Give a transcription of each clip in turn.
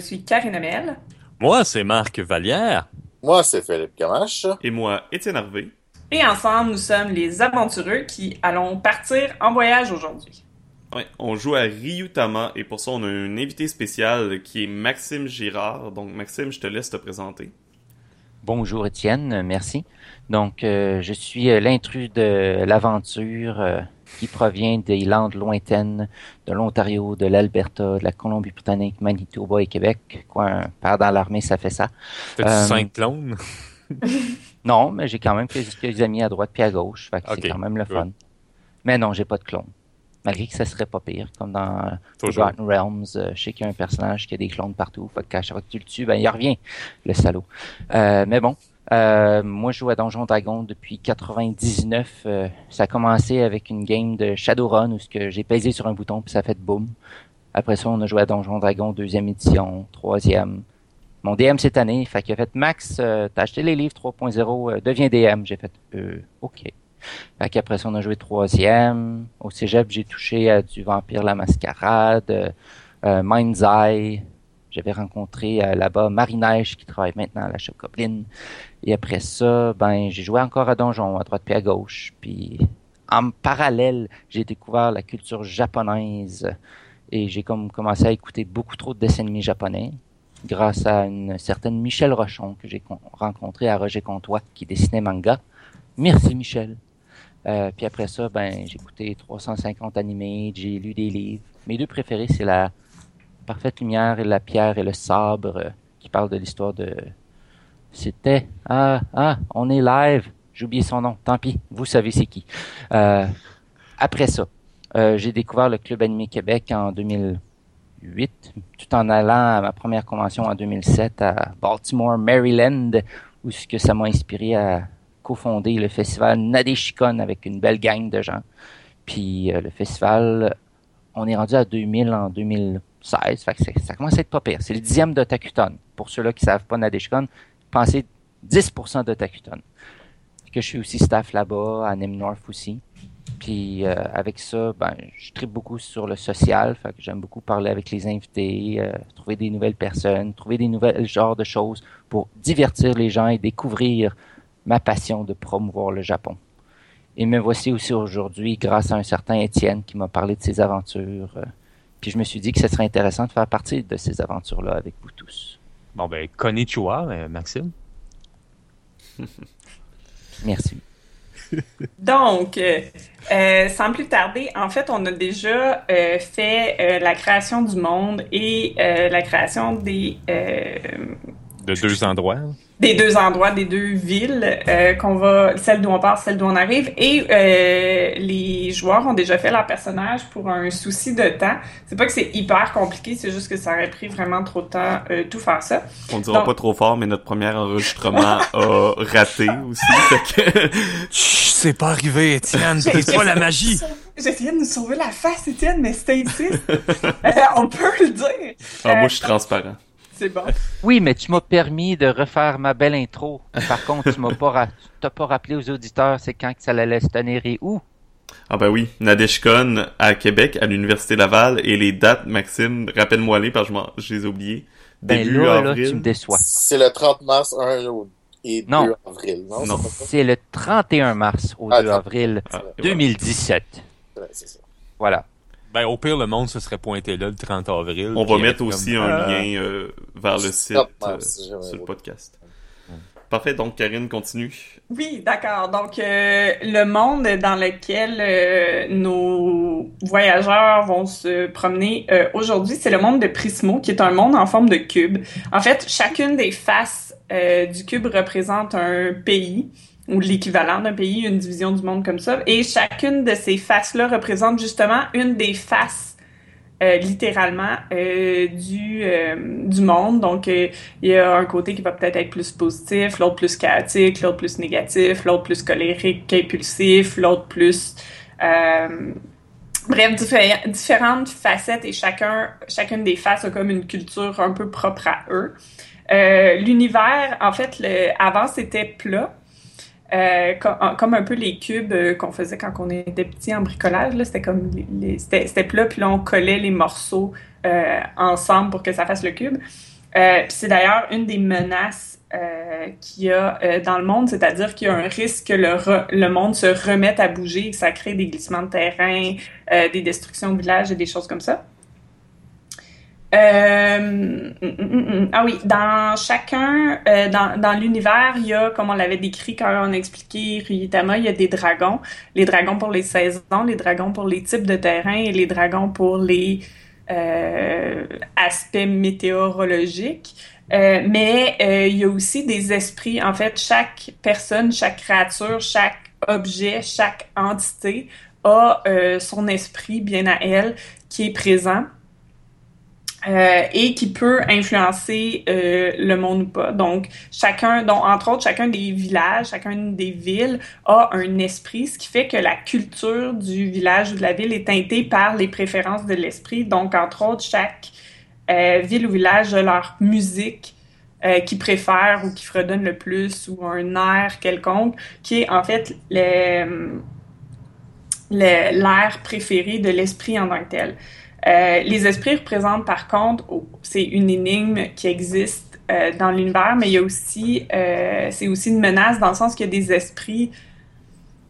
Je suis Karine Amel. Moi, c'est Marc Vallière. Moi, c'est Philippe Camache. Et moi, Étienne Harvey. Et ensemble, nous sommes les aventureux qui allons partir en voyage aujourd'hui. Ouais, on joue à Ryutama et pour ça, on a un invité spécial qui est Maxime Girard. Donc, Maxime, je te laisse te présenter. Bonjour Étienne, merci. Donc, euh, je suis euh, l'intrus de l'aventure euh, qui provient des landes lointaines de l'Ontario, de l'Alberta, de la Colombie-Britannique, Manitoba et Québec. Quoi, un père dans l'armée, ça fait ça. T'as-tu Euh, cinq clones? Non, mais j'ai quand même quelques amis à droite puis à gauche. Fait que c'est quand même le fun. Mais non, j'ai pas de clone. Malgré que ça serait pas pire, comme dans euh. Forgotten Realms, euh, je sais qu'il y a un personnage qui a des clones partout, fait qu'à chaque fois que tu le tues, ben il revient, le salaud. Euh, mais bon, euh, moi je joue à Donjon Dragon depuis 99. euh, ça a commencé avec une game de Shadowrun où que j'ai pesé sur un bouton puis ça a fait boum. Après ça, on a joué à Donjon Dragon deuxième édition, troisième. Mon DM cette année, fait qu'il a fait Max, euh, t'as acheté les livres 3.0, euh, deviens DM. J'ai fait OK. Fait qu'après ça, on a joué troisième. Au cégep, j'ai touché à du Vampire la Mascarade, Mind's Eye. J'avais rencontré euh, là-bas Marie-Neige qui travaille maintenant à la Shop Goblin. Et après ça, ben j'ai joué encore à Donjon, à droite puis à gauche. Puis en parallèle, j'ai découvert la culture japonaise et j'ai comme commencé à écouter beaucoup trop de dessins animés japonais grâce à une certaine Michel Rochon que j'ai con- rencontré à Roger Comtois qui dessinait manga. Merci Michel. Euh, puis après ça, ben j'ai écouté 350 animés, j'ai lu des livres. Mes deux préférés, c'est la Parfaite Lumière et la Pierre et le Sabre, euh, qui parle de l'histoire de. C'était ah ah, on est live. J'ai oublié son nom. Tant pis, vous savez c'est qui. Euh, après ça, euh, j'ai découvert le Club Animé Québec en 2008, tout en allant à ma première convention en 2007 à Baltimore, Maryland, où ce que ça m'a inspiré à cofonder le festival Nadeshikon avec une belle gang de gens. Puis le festival, on est rendu à 2000 en 2016, fait que c'est- ça commence à être pas pire. C'est le dixième d'Otakuton. Pour ceux-là qui savent pas Nadeshikon, pensez 10% d'Otakuton. Que je suis aussi staff là-bas, à Nem North aussi. Puis euh, avec ça, ben, je tripe beaucoup sur le social, j'aime beaucoup parler avec les invités, euh, trouver des nouvelles personnes, trouver des nouvelles genres de choses pour divertir les gens et découvrir ma passion de promouvoir le Japon. Et me voici aussi aujourd'hui grâce à un certain Étienne qui m'a parlé de ses aventures. euh, puis je me suis dit que ce serait intéressant de faire partie de ces aventures-là avec vous tous. Bon, ben, konnichiwa, euh, Maxime. Merci. Donc, euh, euh, sans plus tarder, en fait, on a déjà euh, fait euh, la création du monde et euh, la création des, euh, De deux endroits. des deux endroits, des deux villes euh, qu'on va, celle d'où on part, celle d'où on arrive. Et euh, les joueurs ont déjà fait leur personnage pour un souci de temps. C'est pas que c'est hyper compliqué, c'est juste que ça aurait pris vraiment trop de temps euh, tout faire ça. On dira Donc- pas trop fort, mais notre premier enregistrement a raté aussi. Fait que... Chut, c'est pas arrivé, Étienne. C'est pas la magie. J'essayais de nous sauver la face, Étienne, mais c'était ici. Euh, on peut le dire. Ah, moi, je suis transparent. C'est bon. Oui, mais tu m'as permis de refaire ma belle intro. Par contre, tu m'as pas, ra- t'as pas rappelé aux auditeurs c'est quand que ça allait se tenir et où? Ah ben oui, Nadeshkon à Québec, à l'Université Laval, et les dates, Maxime, rappelle-moi les, parce que je, les ai oubliées. Ben Début là, là, avril. tu me déçois. C'est le 30 mars 1 au- et 2 Non. avril, non? Non. c'est le 31 mars au Ah, 2 ça- avril Ah, et 2017. Ouais, c'est ça. Voilà. Ben, au pire, le monde se serait pointé là le 30 avril. On va mettre aussi comme, un Ah. lien euh, vers le site Stop, euh, sur le podcast. Parfait, donc Karine, continue. Oui, d'accord. Donc, euh, le monde dans lequel euh, nos voyageurs vont se promener euh, aujourd'hui, c'est le monde de Prismo, qui est un monde en forme de cube. En fait, chacune des faces euh, du cube représente un pays ou l'équivalent d'un pays, une division du monde comme ça. Et chacune de ces faces-là représente justement une des faces euh, littéralement euh, du euh, du monde. Donc il y a un côté qui va peut-être être plus positif, l'autre plus chaotique, l'autre plus négatif, l'autre plus colérique qu'impulsif, l'autre plus bref diffé- différentes facettes et chacun chacune des faces a comme une culture un peu propre à eux. L'univers, en fait, avant c'était plat. Euh, com- comme un peu les cubes euh, qu'on faisait quand on était petit en bricolage. C'était comme les, c'était c'était plat, puis là on collait les morceaux euh, ensemble pour que ça fasse le cube. Euh, c'est d'ailleurs une des menaces qu'il y a dans le monde, c'est-à-dire qu'il y a un risque que le, le monde se remette à bouger, et que ça crée des glissements de terrain, des destructions de villages et des choses comme ça. Euh, hum, hum, hum. ah oui, dans chacun, euh, dans, dans l'univers, il y a, comme on l'avait décrit quand on a expliqué Ryutama, il y a des dragons. Les dragons pour les saisons, les dragons pour les types de terrain et les dragons pour les euh, aspects météorologiques. Euh, mais euh, il y a aussi des esprits. En fait, chaque personne, chaque créature, chaque objet, chaque entité a euh, son esprit bien à elle qui est présent. Euh, et qui peut influencer euh, le monde ou pas. Donc, chacun, donc, entre autres, chacun des villages, chacun des villes a un esprit, ce qui fait que la culture du village ou de la ville est teintée par les préférences de l'esprit. Donc, entre autres, chaque euh, ville ou village a leur musique qu'ils préfèrent ou qui fredonne le plus ou un air quelconque, qui est en fait l'air préféré de l'esprit en tant que tel. Euh, les esprits représentent par contre, oh, c'est une énigme qui existe euh, dans l'univers, mais il y a aussi, euh, c'est aussi une menace dans le sens qu'il y a des esprits,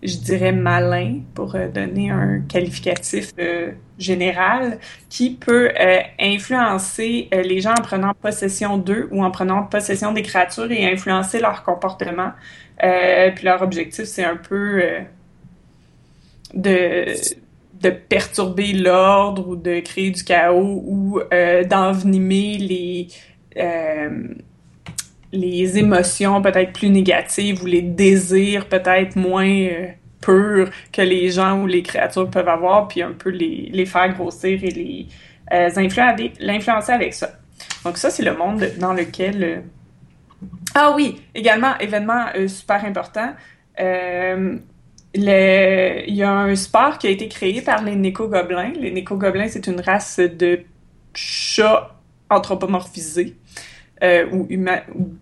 je dirais malins, pour donner un qualificatif général, qui peut influencer les gens en prenant possession d'eux ou en prenant possession des créatures et influencer leur comportement. Puis leur objectif, c'est un peu de de perturber l'ordre ou de créer du chaos ou euh, d'envenimer les euh, les émotions peut-être plus négatives ou les désirs peut-être moins euh, purs que les gens ou les créatures peuvent avoir, puis un peu les, les faire grossir et les l'influencer avec ça. Donc ça, c'est le monde dans lequel... Ah oui, également, événement super important. Le- Il y a un sport qui a été créé par les néco-gobelins. Les néco-gobelins, c'est une race de chats anthropomorphisés euh, ou, huma- ou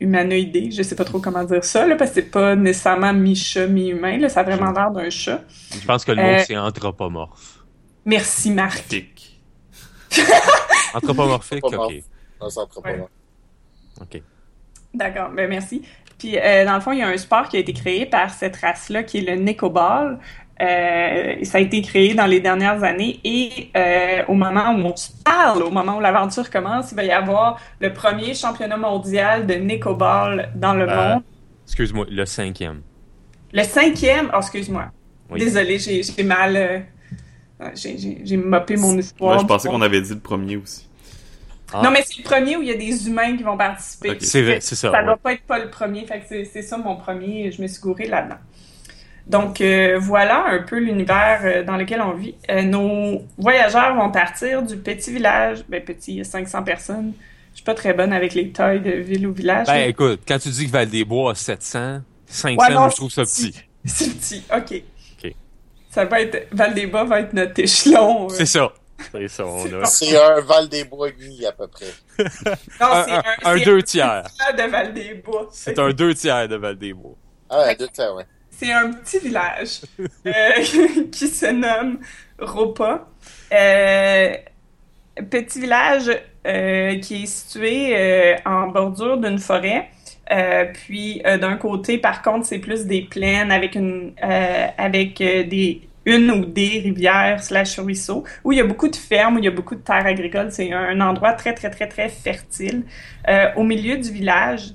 humanoïdés. Je sais pas trop comment dire ça, là, parce que c'est pas nécessairement mi-chat, mi-humain. là, Ça a vraiment l'air d'un chat. Je pense que le mot, Euh, c'est anthropomorphe. Merci, Marc. Anthropomorphique, ok. Anthropomorphe. Non, c'est anthropomorphe. Ok. D'accord, ben merci. Puis, euh, dans le fond, il y a un sport qui a été créé par cette race-là, qui est le Necoball. Euh, ça a été créé dans les dernières années et euh, au moment où on se parle, au moment où l'aventure commence, il va y avoir le premier championnat mondial de Necoball dans le Euh, monde. Excuse-moi, le cinquième. Le cinquième, oh, excuse-moi. Oui. Désolée, j'ai mal... j'ai- mopé mon histoire. Moi, je pensais qu'on avait dit le premier aussi. Ah. Non, mais c'est le premier où il y a des humains qui vont participer. C'est vrai, c'est ça. Ça ouais. doit pas être pas le premier, fait que c'est- ça mon premier, je me suis gourée là-dedans. Donc euh, voilà un peu l'univers euh, dans lequel on vit. Euh, nos voyageurs vont partir du petit village, ben petit, il y a 500 personnes. Je suis pas très bonne avec les tailles de ville ou village. Ben mais écoute, quand tu dis que Val-des-Bois a 700, 500, Ouais, non, je trouve ça petit. C'est petit, ok. Ok. Ça va être, Val-des-Bas va être notre échelon. euh. C'est ça. C'est ça, on a... C'est un Val-des-Bois et demi, à peu près. Non, Un, c'est un- un, un deux tiers. de Val-des-Bois. C'est un deux tiers de Val-des-Bois. Ah, ouais, deux tiers, ouais. C'est un petit village euh, qui se nomme Ropa. Euh, petit village euh, qui est situé euh, en bordure d'une forêt. Euh, puis euh, d'un côté, par contre, c'est plus des plaines avec une euh, avec euh, des une ou des rivières slash ruisseaux où il y a beaucoup de fermes, où il y a beaucoup de terres agricoles. C'est un endroit très très très très fertile. Euh, au milieu du village,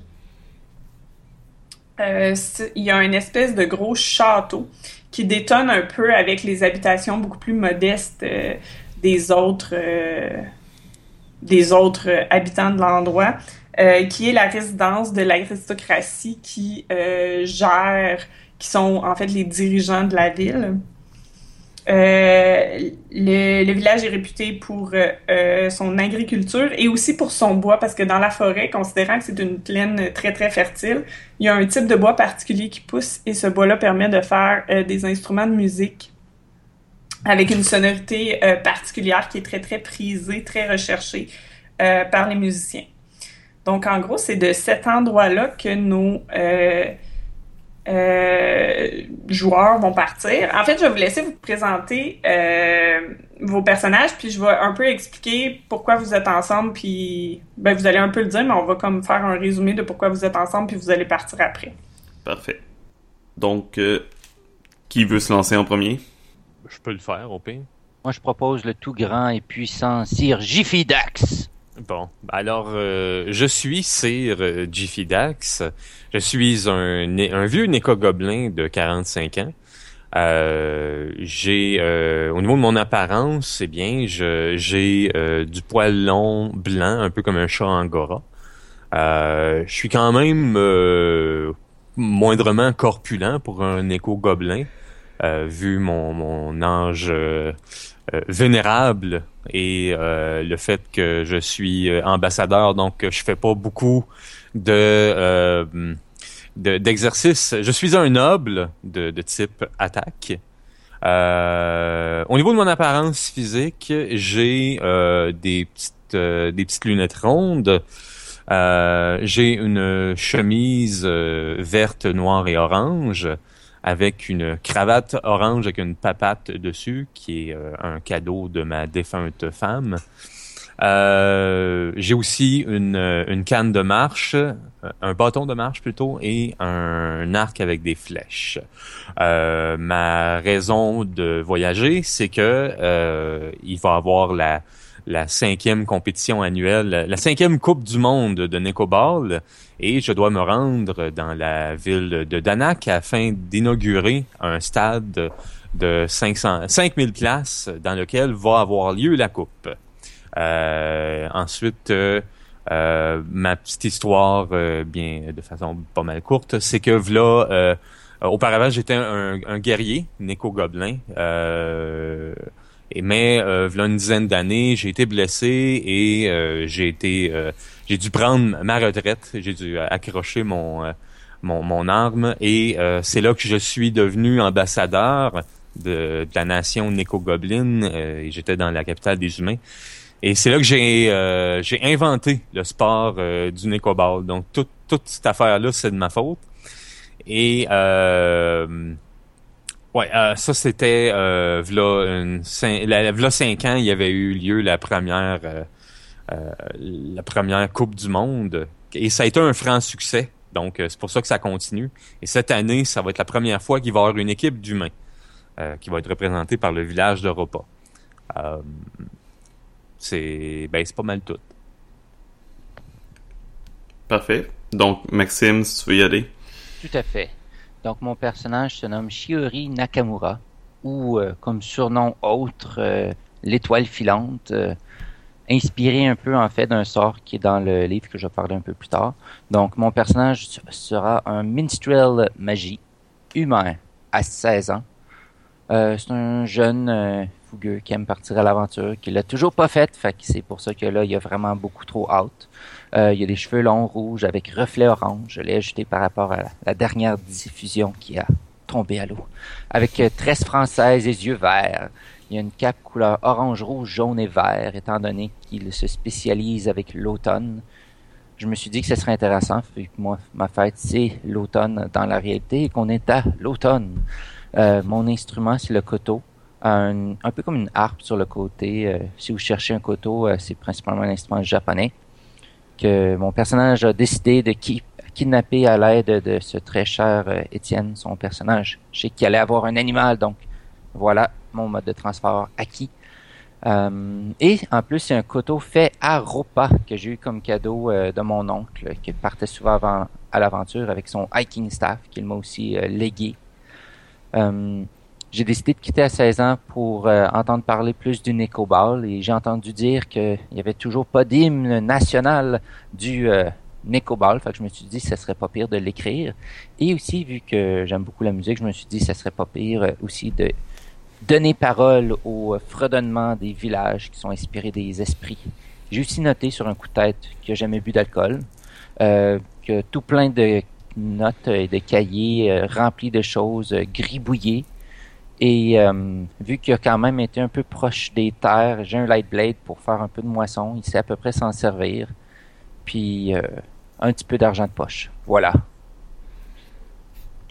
euh, il y a une espèce de gros château qui détonne un peu avec les habitations beaucoup plus modestes euh, des autres des autres habitants de l'endroit, qui est la résidence de l'aristocratie qui gère, qui sont en fait les dirigeants de la ville. Euh, le, village est réputé pour euh, euh, son agriculture et aussi pour son bois, parce que dans la forêt, considérant que c'est une plaine très très fertile, il y a un type de bois particulier qui pousse et ce bois-là permet de faire des instruments de musique avec une sonorité particulière qui est très très prisée, très recherchée par les musiciens. Donc en gros, c'est de cet endroit-là que nos euh, joueurs vont partir. En fait, je vais vous laisser vous présenter euh, vos personnages, puis je vais un peu expliquer pourquoi vous êtes ensemble, puis ben, vous allez un peu le dire, mais on va comme faire un résumé de pourquoi vous êtes ensemble, puis vous allez partir après. Parfait. Donc, euh, qui veut se lancer en premier? Je peux le faire, au pire. Moi, je propose le tout grand et puissant Sir Jifidax. Bon, alors euh, je suis Sir euh, Jiffy Dax. Je suis un, vieux néco-gobelin de 45 ans. Euh, j'ai euh, au niveau de mon apparence, eh bien, j'ai du poil long blanc, un peu comme un chat angora. Je suis quand même moindrement corpulent pour un néco-gobelin, euh, vu mon mon âge euh, euh, vénérable et euh, le fait que je suis euh, ambassadeur, donc euh, je fais pas beaucoup de euh, de- d'exercices. je suis un noble de, de type attaque. Euh, au niveau de mon apparence physique, j'ai euh, des petites euh, des petites lunettes rondes. Euh, j'ai une chemise euh, verte, noire et orange avec une cravate orange avec une papate dessus, qui est euh, un cadeau de ma défunte femme. Euh, j'ai aussi une, euh, une canne de marche, euh, un bâton de marche plutôt, et un arc avec des flèches. Euh, ma raison de voyager, c'est que il va avoir la, la cinquième compétition annuelle, la cinquième Coupe du Monde de Necoball, et je dois me rendre dans la ville de Danak afin d'inaugurer un stade de 500, 5000 places dans lequel va avoir lieu la coupe. Euh, ensuite, euh, euh, ma petite histoire, bien de façon pas mal courte, c'est que euh, auparavant j'étais un, guerrier, néco-gobelin, euh, et mais euh, v'là une dizaine d'années, j'ai été blessé et euh, j'ai été, euh, j'ai dû prendre ma retraite, j'ai dû accrocher mon euh, mon, mon arme et euh, c'est là que je suis devenu ambassadeur de, de la nation Néco-Goblin euh, j'étais dans la capitale des humains. Et c'est là que j'ai euh, j'ai inventé le sport euh, du Nécoball. Donc toute toute cette affaire-là, c'est de ma faute. Et euh, ouais, euh, ça c'était euh, v'là, une cin- la- v'là cinq ans, il y avait eu lieu la première euh, euh, la première Coupe du Monde et ça a été un franc succès. Donc euh, c'est pour ça que ça continue. Et cette année, ça va être la première fois qu'il va y avoir une équipe d'humains euh, qui va être représentée par le village de Repas. Euh, c'est ben c'est pas mal tout. Parfait. Donc, Maxime, si tu veux y aller. Tout à fait. Donc, mon personnage se nomme Shiori Nakamura, ou euh, comme surnom autre, euh, l'étoile filante, euh, inspiré un peu en fait d'un sort qui est dans le livre que je vais parler un peu plus tard. Donc, mon personnage sera un minstrel magie, humain, à 16 ans. Euh, c'est un jeune fougueux qui aime partir à l'aventure, qui l'a toujours pas fait, fait c'est pour ça que là, il a vraiment beaucoup trop hâte. Euh, il y a des cheveux longs rouges avec reflets orange. Je l'ai ajouté par rapport à la, dernière diffusion qui a tombé à l'eau. Avec euh, tresse française et yeux verts. Il y a une cape couleur orange, rouge, jaune et vert, étant donné qu'il se spécialise avec l'automne. Je me suis dit que ce serait intéressant, vu que moi, ma fête, c'est l'automne dans la réalité et qu'on est à l'automne. Euh, mon instrument, c'est le koto. Un, peu comme une harpe sur le côté. Euh, si vous cherchez un koto, euh, c'est principalement un instrument japonais que mon personnage a décidé de ki- kidnapper à l'aide de ce très cher euh, Étienne, son personnage. Je sais qu'il allait avoir un animal, donc voilà mon mode de transport acquis. Euh, et en plus, c'est un couteau fait à Ropa que j'ai eu comme cadeau de mon oncle qui partait souvent à l'aventure avec son hiking staff qu'il m'a aussi légué. J'ai décidé de quitter à 16 ans pour euh, entendre parler plus du Necoball et j'ai entendu dire qu'il n'y avait toujours pas d'hymne national du euh, Necoball. Fait que je me suis dit que ça serait pas pire de l'écrire. Et aussi, vu que j'aime beaucoup la musique, je me suis dit que ça serait pas pire euh, aussi de donner parole au euh, fredonnement des villages qui sont inspirés des esprits. J'ai aussi noté sur un coup de tête qu'il n'a jamais bu d'alcool, euh, que tout plein de notes et de cahiers remplis de choses gribouillées. Et euh, vu qu'il a quand même été un peu proche des terres, j'ai un light blade pour faire un peu de moisson. Il sait à peu près s'en servir. Puis euh, un petit peu d'argent de poche. Voilà.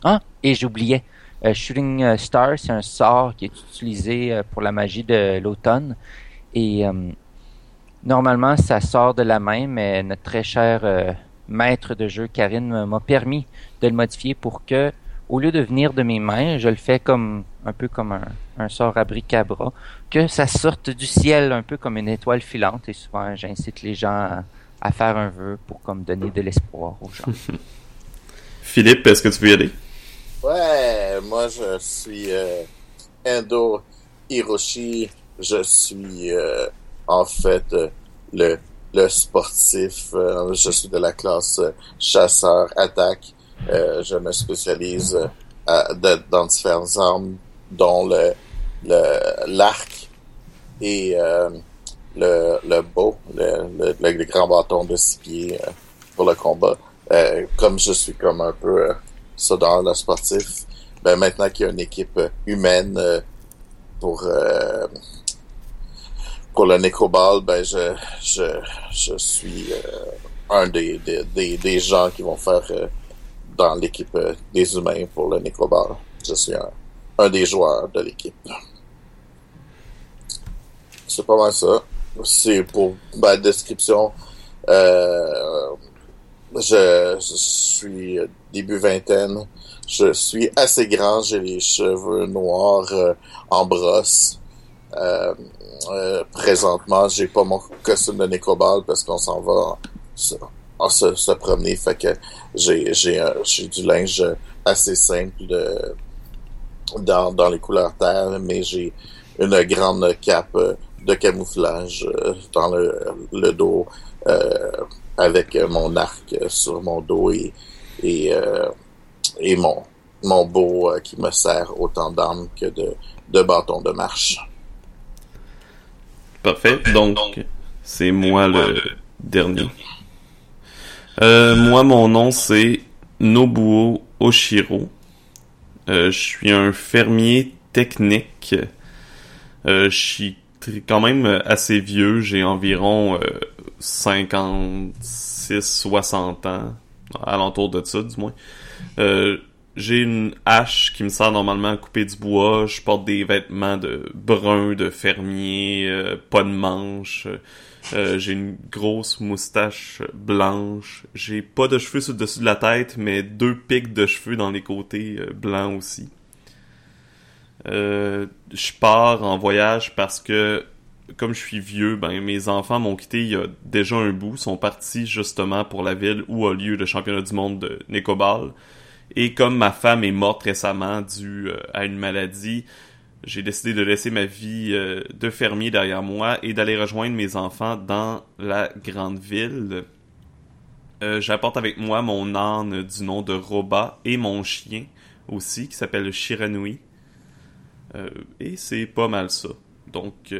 Ah, et j'oubliais. Euh, Shooting Star, c'est un sort qui est utilisé euh, pour la magie de l'automne. Et euh, normalement, ça sort de la main, mais notre très cher maître de jeu, Karine, m'a permis de le modifier pour que, au lieu de venir de mes mains, je le fais comme un peu comme un, un sort abricabra, que ça sorte du ciel un peu comme une étoile filante. Et souvent, j'incite les gens à, à faire un vœu pour comme donner de l'espoir aux gens. Philippe, est-ce que tu veux y aller? Ouais, moi je suis euh, Endo Hiroshi. Je suis euh, en fait euh, le, le sportif. euh, je suis de la classe euh, chasseur attaque. Euh, je me spécialise euh, de- dans différentes armes, dont le le- l'arc et euh, le, le bow, le, le, le- grand bâton de six pieds euh, pour le combat. Euh, comme je suis comme un peu euh, ça dans le sportif, ben maintenant qu'il y a une équipe humaine pour pour le nécroball, ben je je je suis un des, des des des gens qui vont faire dans l'équipe euh, des humains pour le nécroball. Je suis un, un des joueurs de l'équipe. C'est pas mal ça. C'est pour ma description. Euh, je, je suis début vingtaine. Je suis assez grand. J'ai les cheveux noirs euh, en brosse. Euh, euh, présentement, j'ai pas mon costume de nécroball parce qu'on s'en va se, se, se promener. Fait que j'ai j'ai un- j'ai du linge assez simple de, dans dans les couleurs terre, mais j'ai une grande cape de camouflage euh, dans le, le dos euh, avec mon arc sur mon dos et et, euh, et mon mon beau euh, qui me sert autant d'armes que de de bâton de marche. Parfait. Donc, c'est moi le dernier. Euh, moi, mon nom, c'est Nobuo Oshiro. Euh, je suis un fermier technique. Euh, je suis quand même assez vieux. J'ai environ euh, 56-60 ans. Alentour de ça, du moins. Euh, j'ai une hache qui me sert normalement à couper du bois. Je porte des vêtements de brun, de fermier, euh, pas de manches. Euh, j'ai une grosse moustache blanche. J'ai pas de cheveux sur le dessus de la tête, mais deux pics de cheveux dans les côtés euh, blancs aussi. Euh, je pars en voyage parce que comme je suis vieux, ben mes enfants m'ont quitté il y a déjà un bout, sont partis justement pour la ville où a lieu le championnat du monde de Nécobal. Et comme ma femme est morte récemment due à une maladie, j'ai décidé de laisser ma vie euh, de fermier derrière moi et d'aller rejoindre mes enfants dans la grande ville. Euh, J'apporte avec moi mon âne du nom de Roba et mon chien aussi qui s'appelle Shiranui. Euh, et c'est pas mal ça. Donc,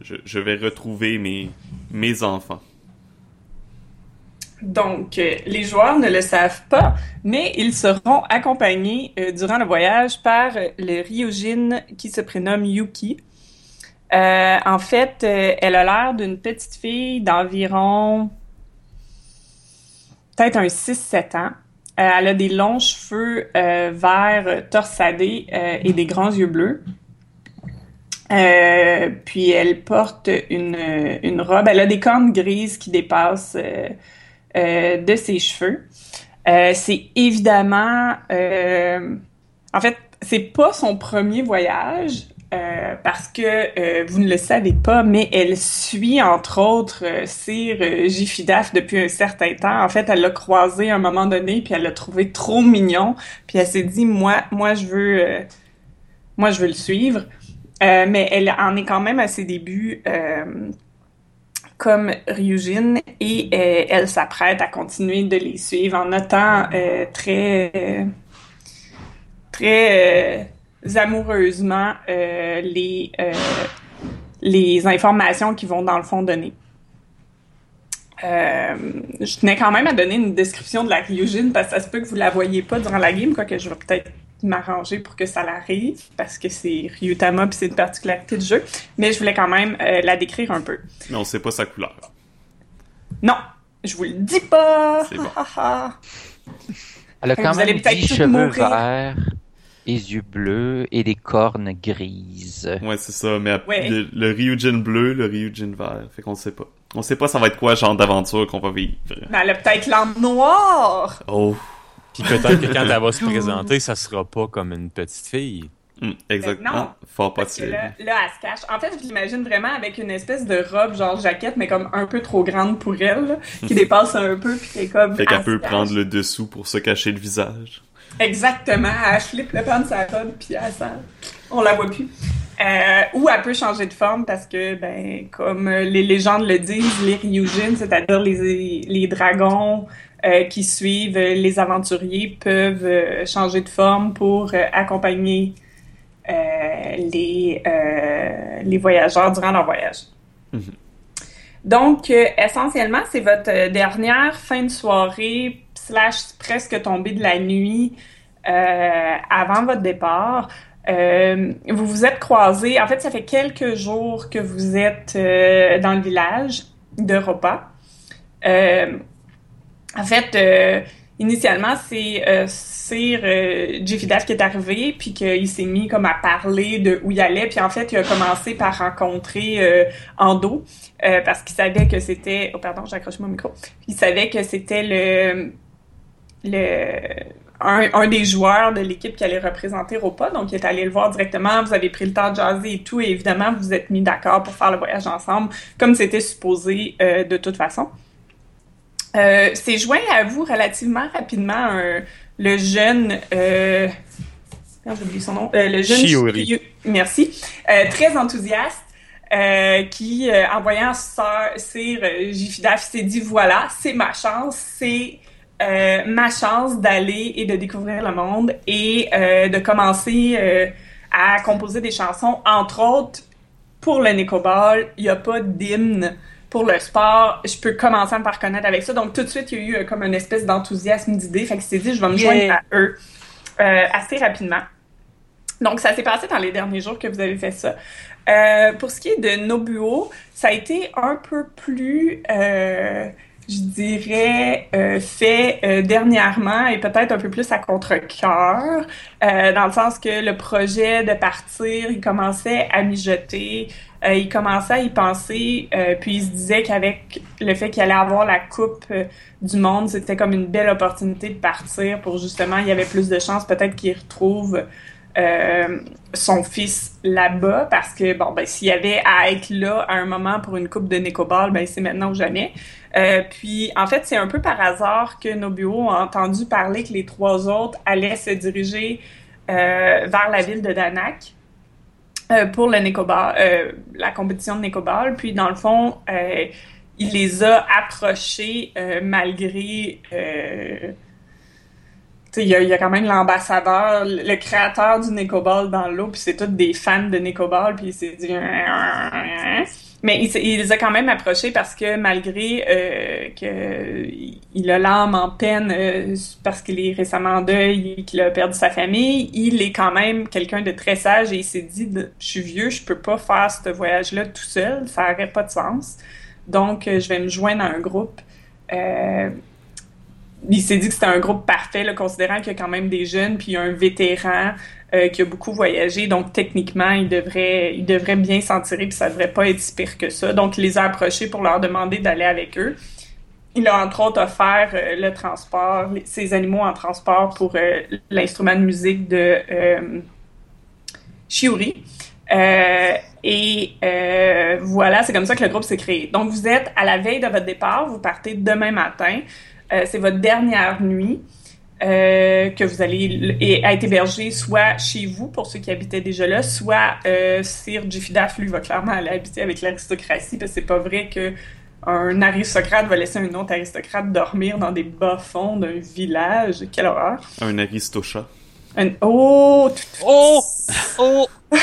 je, vais retrouver mes enfants. Donc, euh, les joueurs ne le savent pas, mais ils seront accompagnés euh, durant le voyage par euh, le Ryujin qui se prénomme Yuki. En fait, elle a l'air d'une petite fille d'environ peut-être un 6-7 ans. Elle a des longs cheveux verts torsadés et des grands yeux bleus. Puis elle porte une, robe. Elle a des cornes grises qui dépassent de ses cheveux. Euh, c'est évidemment, euh, en fait, c'est pas son premier voyage euh, parce que euh, vous ne le savez pas, mais elle suit entre autres euh, Sir euh, Gifidaf depuis un certain temps. En fait, elle l'a croisé à un moment donné, puis elle l'a trouvé trop mignon, puis elle s'est dit moi, moi je veux, euh, moi je veux le suivre. Euh, mais elle en est quand même à ses débuts. Comme Ryujin et euh, elle s'apprête à continuer de les suivre en notant euh, très euh, très amoureusement les les informations qui vont dans le fond donner. Je tenais quand même à donner une description de la Ryujin parce que ça se peut que vous la voyez pas durant la game, quoique je vais peut-être m'arranger pour que ça l'arrive parce que c'est Ryutama puis c'est une particularité du jeu, mais je voulais quand même euh, la décrire un peu. Mais on sait pas sa couleur. Non, je vous le dis pas. C'est bon. Elle a quand vous même peut-être 10 toutes cheveux verts, les yeux bleus et des cornes grises. Ouais, c'est ça, mais Ouais. le, le Ryujin bleu, le Ryujin vert. Fait qu'on sait pas. On sait pas ça va être quoi genre d'aventure qu'on va vivre. Mais elle a peut-être l'âme noire. Oh. Puis peut-être que quand elle va se présenter, ça sera pas comme une petite fille. Hum, exactement. non. Fort Parce que là, là, elle se cache. En fait, je l'imagine vraiment avec une espèce de robe, genre jaquette, mais comme un peu trop grande pour elle, là, qui dépasse un peu, puis qui est comme. Fait qu'elle elle peut prendre le dessous pour se cacher le visage. Exactement. Elle flippe le pan de sa robe, puis elle s'en... On la voit plus. Euh, ou elle peut changer de forme parce que, ben, comme euh, les légendes le disent, les Ryujin, c'est-à-dire les, les dragons euh, qui suivent les aventuriers, peuvent euh, changer de forme pour accompagner les, les voyageurs durant leur voyage. Mhm. Donc, essentiellement, c'est votre dernière fin de soirée slash presque tombée de la nuit avant votre départ. Euh, vous vous êtes croisés. En fait, ça fait quelques jours que vous êtes euh, dans le village d'Europa. Euh, en fait, euh, initialement, c'est euh, Sir Jeffidas qui est arrivé, puis qu'il s'est mis comme à parler de où il allait. Puis en fait, il a commencé par rencontrer Ando, parce qu'il savait que c'était... Oh, pardon, j'accroche mon micro. Il savait que c'était le... le un, un des joueurs de l'équipe qui allait représenter Europa, donc il est allé le voir directement, vous avez pris le temps de jaser et tout, et évidemment, vous êtes mis d'accord pour faire le voyage ensemble, comme c'était supposé euh, de toute façon. Euh, c'est joint à vous relativement rapidement un- le jeune... Euh, j'ai oublié son nom. Euh, le jeune. Shiyu- Merci. Euh, très enthousiaste. euh, qui, euh, en voyant Sir, Sir euh, Gifidaf, s'est dit voilà, c'est ma chance, c'est euh, ma chance d'aller et de découvrir le monde et euh, de commencer euh, à composer des chansons. Entre autres, pour le Nicoball, il n'y a pas d'hymne pour le sport. Je peux commencer à me faire connaître avec ça. Donc, tout de suite, il y a eu comme une espèce d'enthousiasme d'idée. Fait qu'il s'est dit, je vais me Yeah. joindre à eux assez rapidement. Donc, ça s'est passé dans les derniers jours que vous avez fait ça. Pour ce qui est de Nobuo, ça a été un peu plus, je dirais, euh, fait euh, dernièrement et peut-être un peu plus à contre-cœur, euh, dans le sens que le projet de partir, il commençait à mijoter, euh, il commençait à y penser, euh, puis il se disait qu'avec le fait qu'il allait avoir la Coupe euh, du Monde, c'était comme une belle opportunité de partir pour justement, il y avait plus de chances peut-être qu'il retrouve euh, son fils là-bas parce que bon ben s'il y avait à être là à un moment pour une coupe de Nicobal, ben c'est maintenant ou jamais. Euh, puis en fait c'est un peu par hasard que Nobuo a entendu parler que les trois autres allaient se diriger euh, vers la ville de Danak euh, pour la compétition de Nicobal. Puis dans le fond il les a approchés malgré il y, a- quand même l'ambassadeur, le créateur du Nicoball dans l'eau, puis c'est tous des fans de Nicoball, puis il s'est dit... Mais il, il les a quand même approchés parce que malgré euh, que il a l'âme en peine euh, parce qu'il est récemment en deuil et qu'il a perdu sa famille, il est quand même quelqu'un de très sage et il s'est dit je suis vieux, je peux pas faire ce voyage-là tout seul, ça aurait pas de sens. Donc euh, je vais me joindre à un groupe. Euh, il s'est dit que c'était un groupe parfait, là, considérant qu'il y a quand même des jeunes, puis un vétéran euh, qui a beaucoup voyagé, donc techniquement, il devrait, il devrait bien s'en tirer, puis ça devrait pas être si pire que ça. Donc, il les a approchés pour leur demander d'aller avec eux. Il a entre autres offert euh, le transport, ses animaux en transport pour euh, l'instrument de musique de Shiori. Euh, et voilà, c'est comme ça que le groupe s'est créé. Donc, vous êtes à la veille de votre départ, vous partez demain matin. C'est votre dernière nuit euh, que vous allez et être hébergé soit chez vous pour ceux qui habitaient déjà là, soit euh, Sir Jeffidaf, lui, va clairement aller habiter avec l'aristocratie parce que c'est pas vrai que un aristocrate va laisser un autre aristocrate dormir dans des bas-fonds d'un village. Quelle horreur. Un aristocha. Un... Oh! Oh! Oh!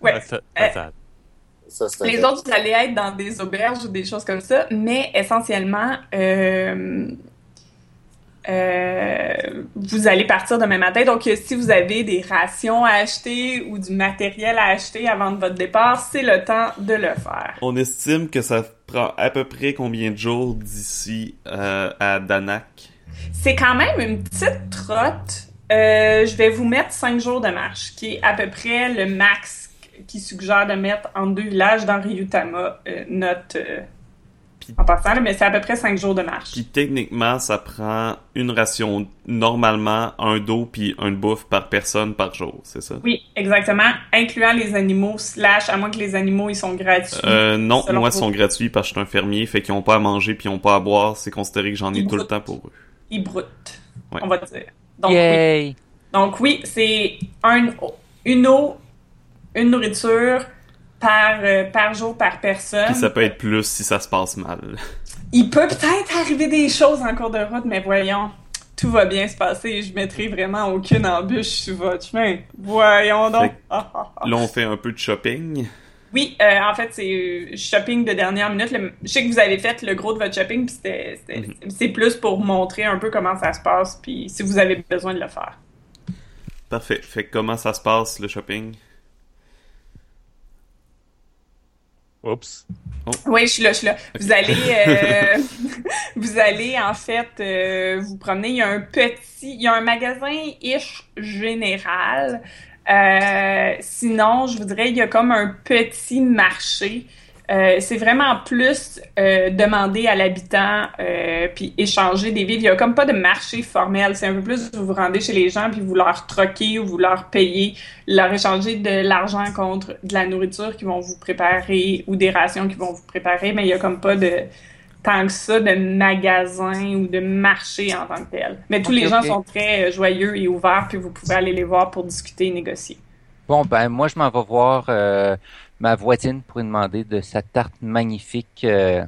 Ouais. Patate. Ça, Les autres, vous allez être dans des auberges ou des choses comme ça, mais essentiellement, euh, euh, vous allez partir demain matin. Donc, euh, si vous avez des rations à acheter ou du matériel à acheter avant de votre départ, c'est le temps de le faire. On estime que ça prend à peu près combien de jours d'ici euh, à Danak? C'est quand même une petite trotte. Euh, je vais vous mettre 5 jours de marche, qui est à peu près le max qui suggère de mettre en deux villages dans Ryutama. Euh, Puis- en passant, là, mais c'est à peu près 5 jours de marche. Puis techniquement, ça prend une ration, normalement, un dos puis un de bouffe par personne par jour, c'est ça? Oui, exactement, incluant les animaux, slash, à moins que les animaux, ils sont gratuits. Euh, non, moi, ils sont gratuits parce que je suis un fermier, fait qu'ils ont pas à manger puis ils ont pas à boire, c'est considéré que j'en ai Ils tout le temps pour eux. Ils broutent, Ouais. on va dire. Donc, oui. Yay! Donc oui, c'est un, une eau, une nourriture par, euh, par jour, par personne. Puis ça peut être plus si ça se passe mal. Il peut peut-être arriver des choses en cours de route, mais voyons, tout va bien se passer. Je mettrai vraiment aucune embûche sur votre chemin. Voyons donc. Fait- Là, on fait un peu de shopping. Oui, euh, en fait, c'est euh, shopping de dernière minute. Le- je sais que vous avez fait le gros de votre shopping, puis Mhm. c'est plus pour montrer un peu comment ça se passe, puis si vous avez besoin de le faire. Parfait. Fait que comment ça se passe, le shopping? Oups. Oui, je suis là, je suis là. Vous allez, euh, vous allez en fait euh, vous promener. Il y a un petit, il y a un magasin ish général. Euh, sinon, je vous dirais, il y a comme un petit marché. Euh, c'est vraiment plus euh, demander à l'habitant euh, puis échanger des villes. Il y a comme pas de marché formel. C'est un peu plus vous vous rendez chez les gens puis vous leur troquez ou vous leur payez, leur échanger de l'argent contre de la nourriture qu'ils vont vous préparer ou des rations qu'ils vont vous préparer. Mais il y a comme pas de tant que ça de magasin ou de marché en tant que tel. Mais tous les gens sont très joyeux et ouverts puis vous pouvez aller les voir pour discuter et négocier. Bon, ben moi, je m'en vais voir ma voisine pour lui demander de sa tarte magnifique euh,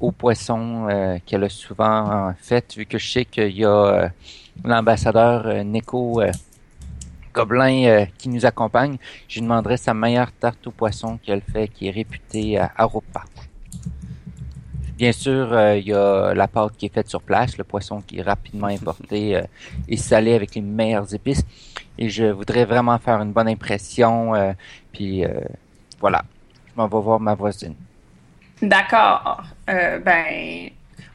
au poisson euh, qu'elle a souvent faite, vu que je sais qu'il y a euh, l'ambassadeur euh, Neko euh, Gobelin qui nous accompagne. Je lui demanderai sa meilleure tarte au poisson qu'elle fait, qui est réputée à Aropa. Bien sûr, il y a la pâte qui est faite sur place, le poisson qui est rapidement importé et salé avec les meilleures épices. Et je voudrais vraiment faire une bonne impression. puis voilà, je m'en vais voir ma voisine. D'accord. Euh, ben,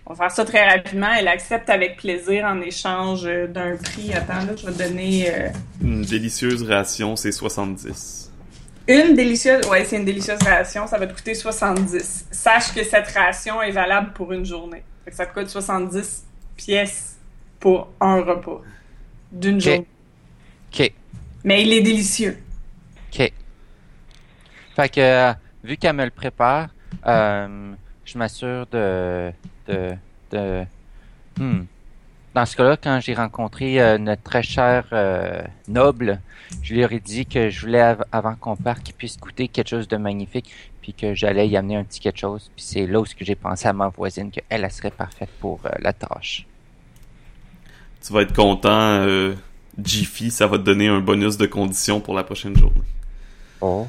on va faire ça très rapidement. Elle accepte avec plaisir en échange d'un prix. Attends, là, je vais te donner euh, Une délicieuse ration, c'est 70. une délicieuse. Ouais, c'est une délicieuse ration. Ça va te coûter 70. Sache que cette ration est valable pour une journée. Fait que ça te coûte 70 pièces pour un repas d'une journée. Ok, Mais il est délicieux. ok. Fait que vu qu'elle me le prépare, euh, je m'assure de, de, de. Hmm. Dans ce cas-là, quand j'ai rencontré euh, notre très cher euh, noble, je lui aurais dit que je voulais, av- avant qu'on parte, qu'il puisse goûter quelque chose de magnifique, puis que j'allais y amener un petit quelque chose. Puis c'est là où ce que j'ai pensé à ma voisine, qu'elle elle serait parfaite pour euh, la tâche. Tu vas être content, euh, Jiffy, ça va te donner un bonus de condition pour la prochaine journée. Oh.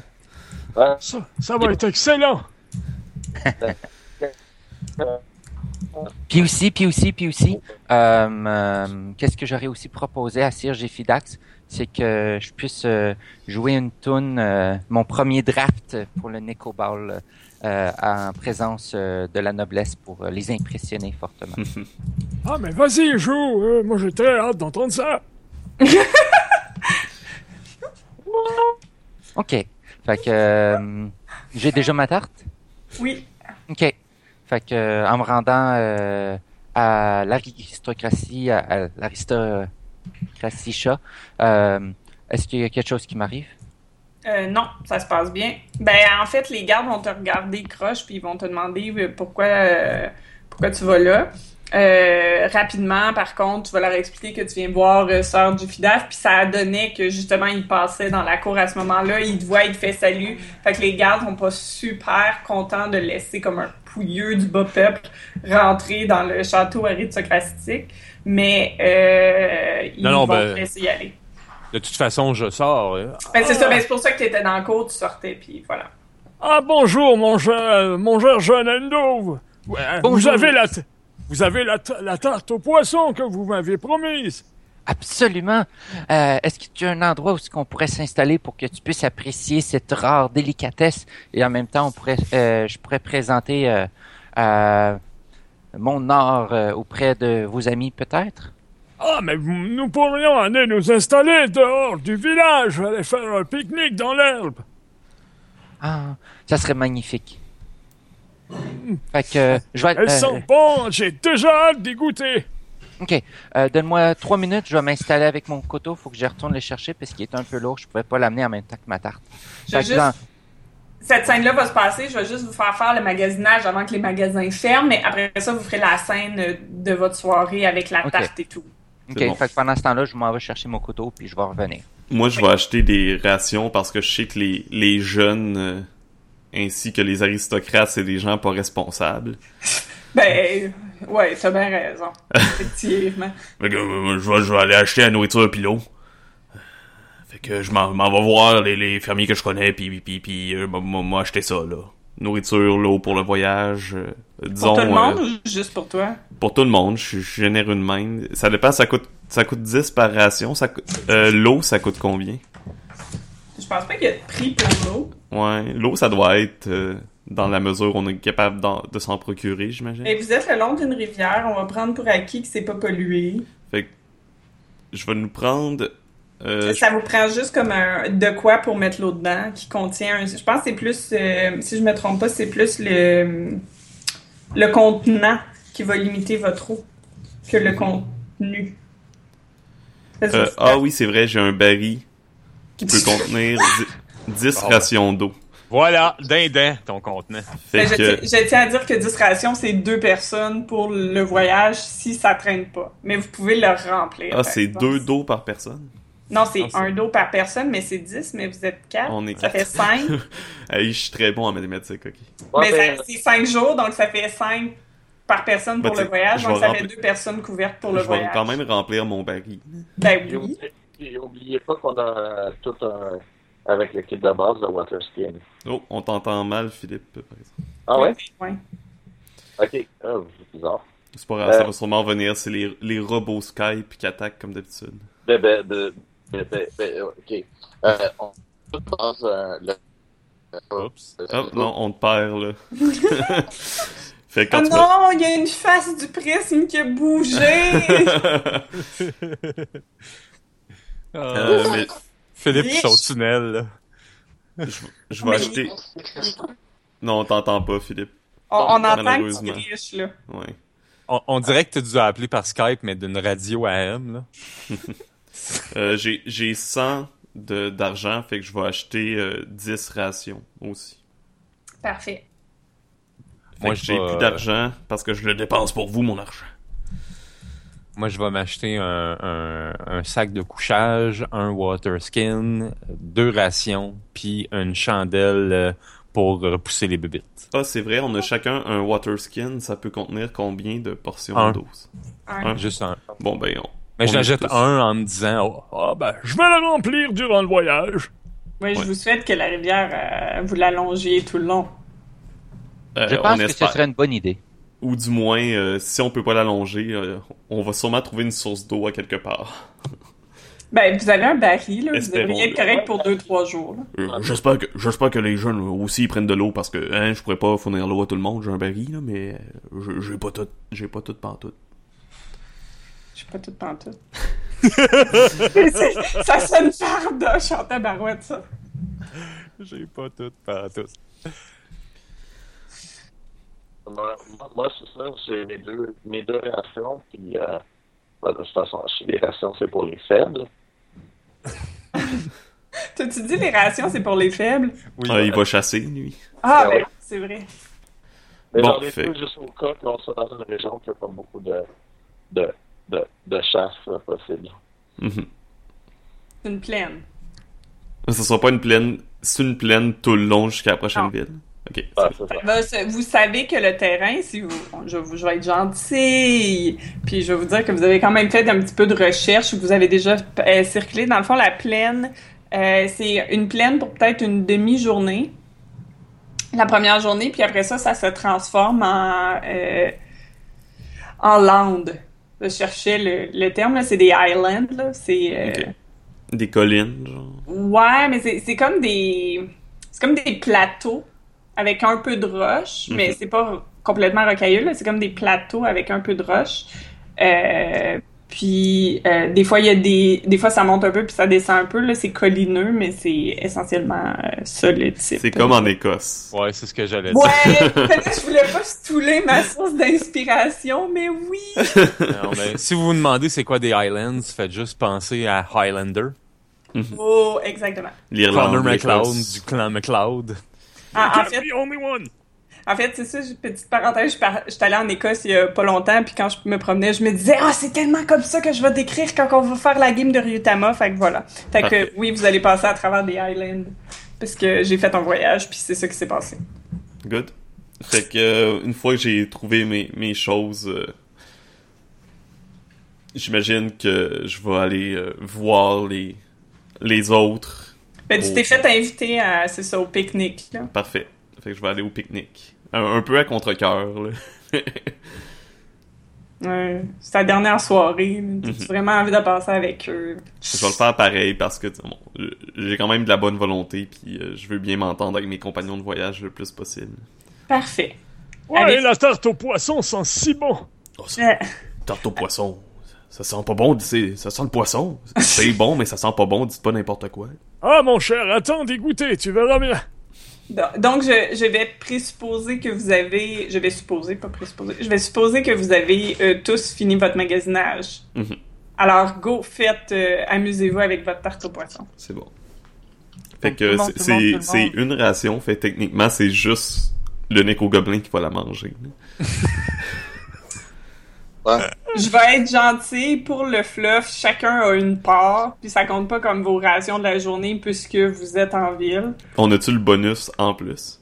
Ça, ça va être excellent. Puis aussi, puis aussi, puis aussi, euh, euh, qu'est-ce que j'aurais aussi proposé à Sir Fidax, c'est que je puisse euh, jouer une tune, euh, mon premier draft pour le Neko Ball, euh, en présence euh, de la noblesse pour euh, les impressionner fortement. Ah, mais vas-y, joue. euh, moi, j'ai très hâte d'entendre ça. OK. Fait que euh, j'ai déjà ma tarte? Oui. OK. Fait que euh, en me rendant euh, à l'aristocratie, à, à l'aristocratie chat, euh, est-ce qu'il y a quelque chose qui m'arrive? Non, ça se passe bien. Ben, en fait, les gardes vont te regarder croche puis ils vont te demander pourquoi, pourquoi tu vas là. Euh, rapidement, par contre, tu vas leur expliquer que tu viens voir euh, Sœur du Fidaf, puis ça donnait que justement il passait dans la cour à ce moment-là, il te voit, il te fait salut. Fait que les gardes sont pas super contents de laisser comme un pouilleux du bas peuple rentrer dans le château aristocratique, mais euh, ils Non, non, vont ben- te laisser y aller. De toute façon, je sors. euh, Ben, c'est ça, ben, c'est pour ça que tu étais dans la cour, tu sortais, puis voilà. Ah, bonjour, mon cher, mon cher jeune Endo. Ouais, Vous Bonjour. avez la, t- vous avez la, la tarte au poisson que vous m'avez promise. Absolument. Euh, est-ce que tu as un endroit où qu'on pourrait s'installer pour que tu puisses apprécier cette rare délicatesse? Et en même temps, on pourrait, euh, je pourrais présenter euh, euh, mon nord euh, auprès de vos amis, peut-être? Ah, mais nous pourrions aller nous installer dehors du village, aller faire un pique-nique dans l'herbe. Ah, ça serait magnifique. Fait que, euh, je vais... Elles euh, sont bonnes, j'ai déjà hâte d'y goûter. Ok, euh, donne-moi trois minutes, je vais m'installer avec mon couteau. Faut que je retourne le chercher parce qu'il est un peu lourd. Je pouvais pas l'amener en même temps que ma tarte. Fait que juste- dans- Cette scène-là va se passer. Je vais juste vous faire faire le magasinage avant que les magasins ferment, mais après ça, vous ferez la scène de votre soirée avec la tarte et tout. Ok, C'est bon. fait que pendant ce temps-là, je m'en vais chercher mon couteau puis je vais revenir. Moi, je vais acheter des rations parce que je sais que les, les jeunes euh, ainsi que les aristocrates, c'est des gens pas responsables. Ben, ouais, t'as bien raison. Effectivement. Fait que, euh, je, vais, je vais aller acheter la nourriture pis l'eau. Fait que je m'en m'en vais voir les, les fermiers que je connais pis, pis, pis euh, m'a acheté ça, là. Nourriture, l'eau pour le voyage, euh, disons... Pour tout le monde euh, ou juste pour toi? pour tout le monde, je suis généreux de même. Ça dépend, ça coûte ça coûte 10 par ration. Ça l'eau, ça coûte combien? Je pense pas qu'il y a de prix pour l'eau. Ouais, l'eau, ça doit être euh, dans la mesure où on est capable de s'en procurer, j'imagine. Et vous êtes le long d'une rivière, on va prendre pour acquis que c'est pas pollué. Fait que je vais nous prendre... euh, Ça vous prend juste comme un de quoi pour mettre l'eau dedans qui contient un. Je pense que c'est plus, euh, si je me trompe pas, c'est plus le le contenant qui va limiter votre eau que le contenu. Ah oui, c'est vrai, j'ai un baril qui peut contenir 10 Ah. rations d'eau. Voilà, dindin, ton contenant. Ben, je, que... tiens- je tiens à dire que 10 rations, c'est deux personnes pour le voyage si ça traîne pas. Mais vous pouvez le remplir. Ah, c'est deux d'eau par personne? Non, c'est Ah, un dos par personne, mais c'est 10, mais vous êtes 4. On est ça quatre. fait 5. Hey, je suis très bon en mathématiques, ok. Ouais, mais ben, ça- c'est 5 jours, donc ça fait 5 par personne pour tu le voyage, donc ça remplir- fait deux personnes couvertes pour le je vais voyage. quand même remplir mon baril. Ben Et oui. et oubliez pas qu'on a tout un. Avec le kit de base de Waterskin. Oh, on t'entend mal, Philippe, par exemple. Ah ouais? Ouais. Ok. Ah, c'est bizarre. C'est pas grave, ça Euh. va sûrement revenir. C'est les, les robots Skype qui attaquent comme d'habitude. Ben, ben, ben, ben, ben, ben, ok. Euh, on passe euh, le. Oups. euh, Oh non, on te perd là. fait Oh quand tu vas- non, il y a une face du prisme qui a bougé! Euh, mais Philippe Riche. Chautunnel, là. je vais acheter. Non, on t'entend pas, Philippe. on, on entend que tu Malheureusement. triches, là. Ouais. On, on dirait que tu dû appeler par Skype, mais d'une radio AM, là. Euh, j'ai j'ai 100 de- d'argent, fait que je vais acheter euh, 10 rations aussi. Parfait. Fait Moi, j'ai plus d'argent parce que je le dépense pour vous, mon argent. Moi, je vais m'acheter un, un, un sac de couchage, un water skin, deux rations, puis une chandelle euh, pour repousser les bébites. Ah, c'est vrai, on a chacun un water skin. Ça peut contenir combien de portions Un. d'eau? Un. Un. Juste un. Bon, ben, on. Mais j'en jette tous- un en me disant, oh, Ah ben, je vais la remplir durant le voyage. Oui, je Ouais. vous souhaite que la rivière, euh, vous l'allongiez tout le long. euh, Je pense que ce serait une bonne idée. Ou du moins, euh, si on peut pas l'allonger, euh, on va sûrement trouver une source d'eau à quelque part. Ben, vous avez un baril, là. Vous devriez être correct pour 2-trois jours. Euh, J'espère que j'espère que les jeunes aussi prennent de l'eau parce que hein, je pourrais pas fournir l'eau à tout le monde, j'ai un baril là, mais je- j'ai pas tout j'ai pas tout pantoute. Je suis pas toute pantoute. Ça sonne suis en tabarouette, ça. j'ai pas tout, pas tout. Moi, c'est ça, j'ai mes deux, mes deux rations, puis euh, ben, de toute façon, les rations, c'est pour les faibles. T'as-tu dit les rations, c'est pour les faibles? Oui, Ah, il va chasser, lui. Ah, Ah ben, ouais. c'est vrai. Mais Bon, j'en ai fait- plus juste au cas qu'on soit dans une région qui n'a pas beaucoup de, de, de, de chasse possible. C'est une plaine. Ce sera pas une plaine, c'est une plaine tout le long jusqu'à la prochaine Non. ville. Ok. Ah. Ben, c'est- vous savez que le terrain, si vous, je, vais être gentille, puis je vais vous dire que vous avez quand même fait un petit peu de recherche, vous avez déjà euh, circulé. Dans le fond, la plaine, euh, c'est une plaine pour peut-être une demi-journée. La première journée, puis après ça, ça se transforme en, euh, en lande. Je cherchais le, le terme, c'est des islands, là. C'est... euh. Des collines, genre. Ouais, mais c'est c'est comme des c'est comme des plateaux avec un peu de roche, mais Mhm. c'est pas complètement rocailleux. là. C'est comme des plateaux avec un peu de roche. Euh, puis euh, des fois il y a des des fois ça monte un peu puis ça descend un peu là c'est collineux mais c'est essentiellement euh, ça le type. C'est comme en Écosse. Ouais, c'est ce que j'allais dire. Ouais, peut-être je voulais pas stouler ma source d'inspiration mais oui. Non, mais si vous vous demandez c'est quoi des Highlands, faites juste penser à Highlander. Oh, exactement. L'Irlande. Du clan McLeod. En, en fait, be only one. En fait, c'est ça, petite parenthèse, je par- j'étais allée en Écosse il y a pas longtemps, puis quand je me promenais, je me disais « Ah, c'est tellement comme ça que je vais décrire quand on va faire la game de Ryutama », fait que voilà. Fait que oui, vous allez passer à travers des Highlands, parce que j'ai fait un voyage, puis c'est ça qui s'est passé. Good. Fait que euh, une fois que j'ai trouvé mes, mes choses, euh, j'imagine que je vais aller euh, voir les les autres. Ben, tu Oh. t'es fait inviter à, c'est ça, au pique-nique, là. Parfait. Fait que je vais aller au pique-nique. Un, un peu à contre-cœur, là. Ouais, c'est ta dernière soirée, là. T'as-tu vraiment envie de passer avec eux? je vais le faire pareil parce que bon, j'ai quand même de la bonne volonté puis euh, je veux bien m'entendre avec mes compagnons de voyage le plus possible. Parfait. Ouais, Allez. la tarte au poisson sent si bon. Oh, ça, Euh, tarte au poisson. Ça sent pas bon, c'est- ça sent le poisson. C'est bon, mais ça sent pas bon, dites pas n'importe quoi. Ah, mon cher, attends d'y goûter, tu verras bien. Do- Donc, je, je vais présupposer que vous avez... Je vais supposer, pas présupposer. Je vais supposer que vous avez euh, tous fini votre magasinage. Mhm. Alors, go, faites... euh, Amusez-vous avec votre tarte au poisson. C'est bon. Fait que c'est une ration, fait techniquement c'est juste le Nico Gobelin qui va la manger. Ouais. Je vais être gentil. Pour le fluff, chacun a une part. Puis ça compte pas comme vos rations de la journée puisque vous êtes en ville. On a-tu le bonus en plus?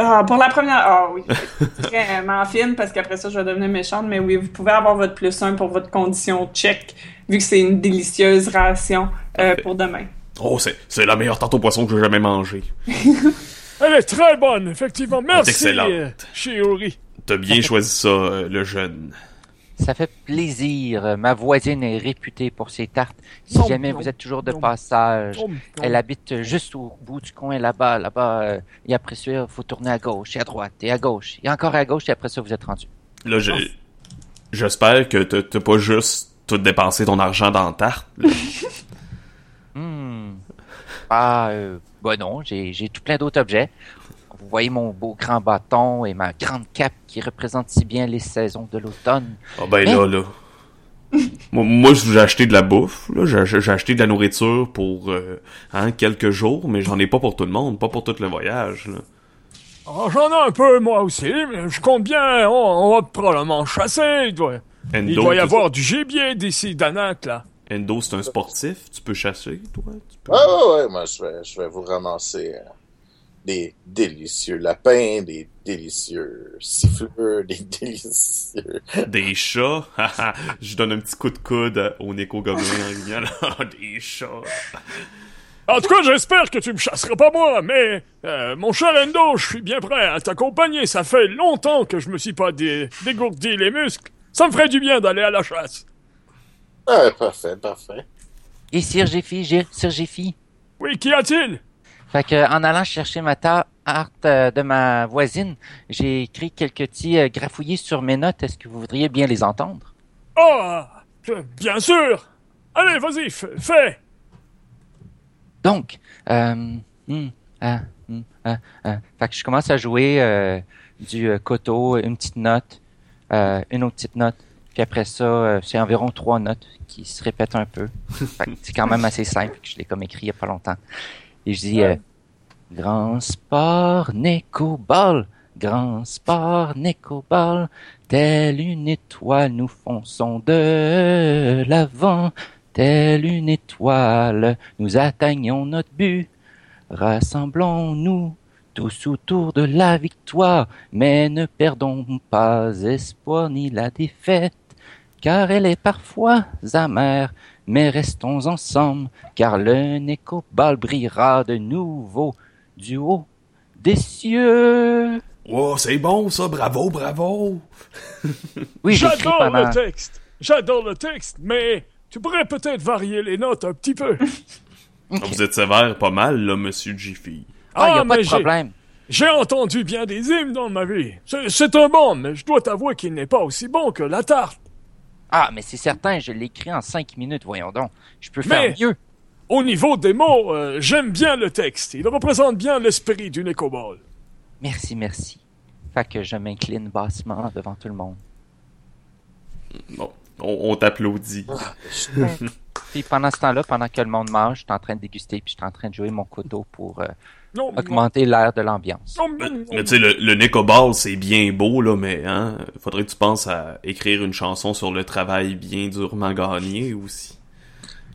Ah, pour la première... Ah oui. Vraiment fine parce qu'après ça, je vais devenir méchante. Mais oui, vous pouvez avoir votre plus 1 pour votre condition check vu que c'est une délicieuse ration euh, pour demain. Oh, c'est c'est la meilleure tarte au poisson que j'ai jamais mangée. Elle est très bonne, effectivement. Merci, excellente. euh, Shiori. T'as bien choisi ça, euh, le jeune. Ça fait plaisir. Euh, Ma voisine est réputée pour ses tartes. Si Non, jamais non, vous êtes toujours de non. passage, elle habite juste au bout du coin là-bas, là-bas. euh, et après ça, il faut tourner à gauche et à droite et à gauche et encore à gauche et après ça, vous êtes rendu. Là, j'espère que t'as pas juste tout dépensé ton argent dans la tarte. Hmm. Ah, euh, bah non, j'ai tout plein d'autres objets. Vous voyez mon beau grand bâton et ma grande cape qui représente si bien les saisons de l'automne. Ah ben là, là. moi, moi, j'ai acheté de la bouffe, là. J'ai j'ai acheté de la nourriture pour euh, hein, quelques jours, mais j'en ai pas pour tout le monde, pas pour tout le voyage. Là. Oh, J'en ai un peu, moi aussi, mais je compte bien. On, on va probablement chasser. Il doit, il doit y avoir du gibier d'ici Danak, là. Endo, c'est un sportif, tu peux chasser, toi? Tu peux... Ouais, ouais, ouais, moi, je vais, je vais vous ramasser euh, des délicieux lapins, des délicieux siffleurs, des délicieux... Des chats? Je donne un petit coup de coude au Nico Gobelin en riant, là. Des chats. En tout cas, j'espère que tu me chasseras pas moi, mais euh, mon cher Endo, je suis bien prêt à t'accompagner. Ça fait longtemps que je me suis pas dé- dégourdi les muscles. Ça me ferait du bien d'aller à la chasse. Ah, parfait, parfait. Et Sir Jeffy, Gir- Sir Jeffy. Oui, qu'y a-t-il? Fait que, en allant chercher ma tarte euh, de ma voisine, j'ai écrit quelques petits euh, grafouillis sur mes notes. Est-ce que vous voudriez bien les entendre? Ah, euh, bien sûr. Allez, vas-y, fais. Donc, euh, ah, hum, ah, ah. Fait que je commence à jouer euh, du euh, koto, une petite note, euh, une autre petite note, puis après ça, euh, c'est environ trois notes qui se répètent un peu. Fait que c'est quand même assez simple, que je l'ai comme écrit il y a pas longtemps. Et je dis, euh, grand sport, Nécoball, grand sport, Nécoball, telle une étoile, nous fonçons de l'avant. Telle une étoile, nous atteignons notre but. Rassemblons-nous tous autour de la victoire, mais ne perdons pas espoir ni la défaite, car elle est parfois amère, mais restons ensemble, car le Nécobal brillera de nouveau du haut des cieux. Oh, c'est bon ça, bravo, bravo. oui, j'adore le texte, j'adore le texte, mais tu pourrais peut-être varier les notes un petit peu. Vous êtes sévère pas mal, là, monsieur Jiffy. Ah, ah y a ah, pas de problème. J'ai entendu bien des hymnes dans ma vie. C'est un bon, mais je dois t'avouer qu'il n'est pas aussi bon que la tarte. Ah, mais c'est certain, je l'écris en cinq minutes, voyons donc. Je peux faire mieux. Au niveau des mots, euh, j'aime bien le texte. Il représente bien l'esprit d'une écoball. Merci, merci. Fait que je m'incline bassement devant tout le monde. Bon, on, on t'applaudit. Ah, puis pendant ce temps-là, pendant que le monde mange, je suis en train de déguster, puis je suis en train de jouer mon couteau pour euh, augmenter l'air de l'ambiance. Mais tu sais, le, le Nick c'est bien beau, là, mais hein, faudrait que tu penses à écrire une chanson sur le travail bien durement gagné aussi.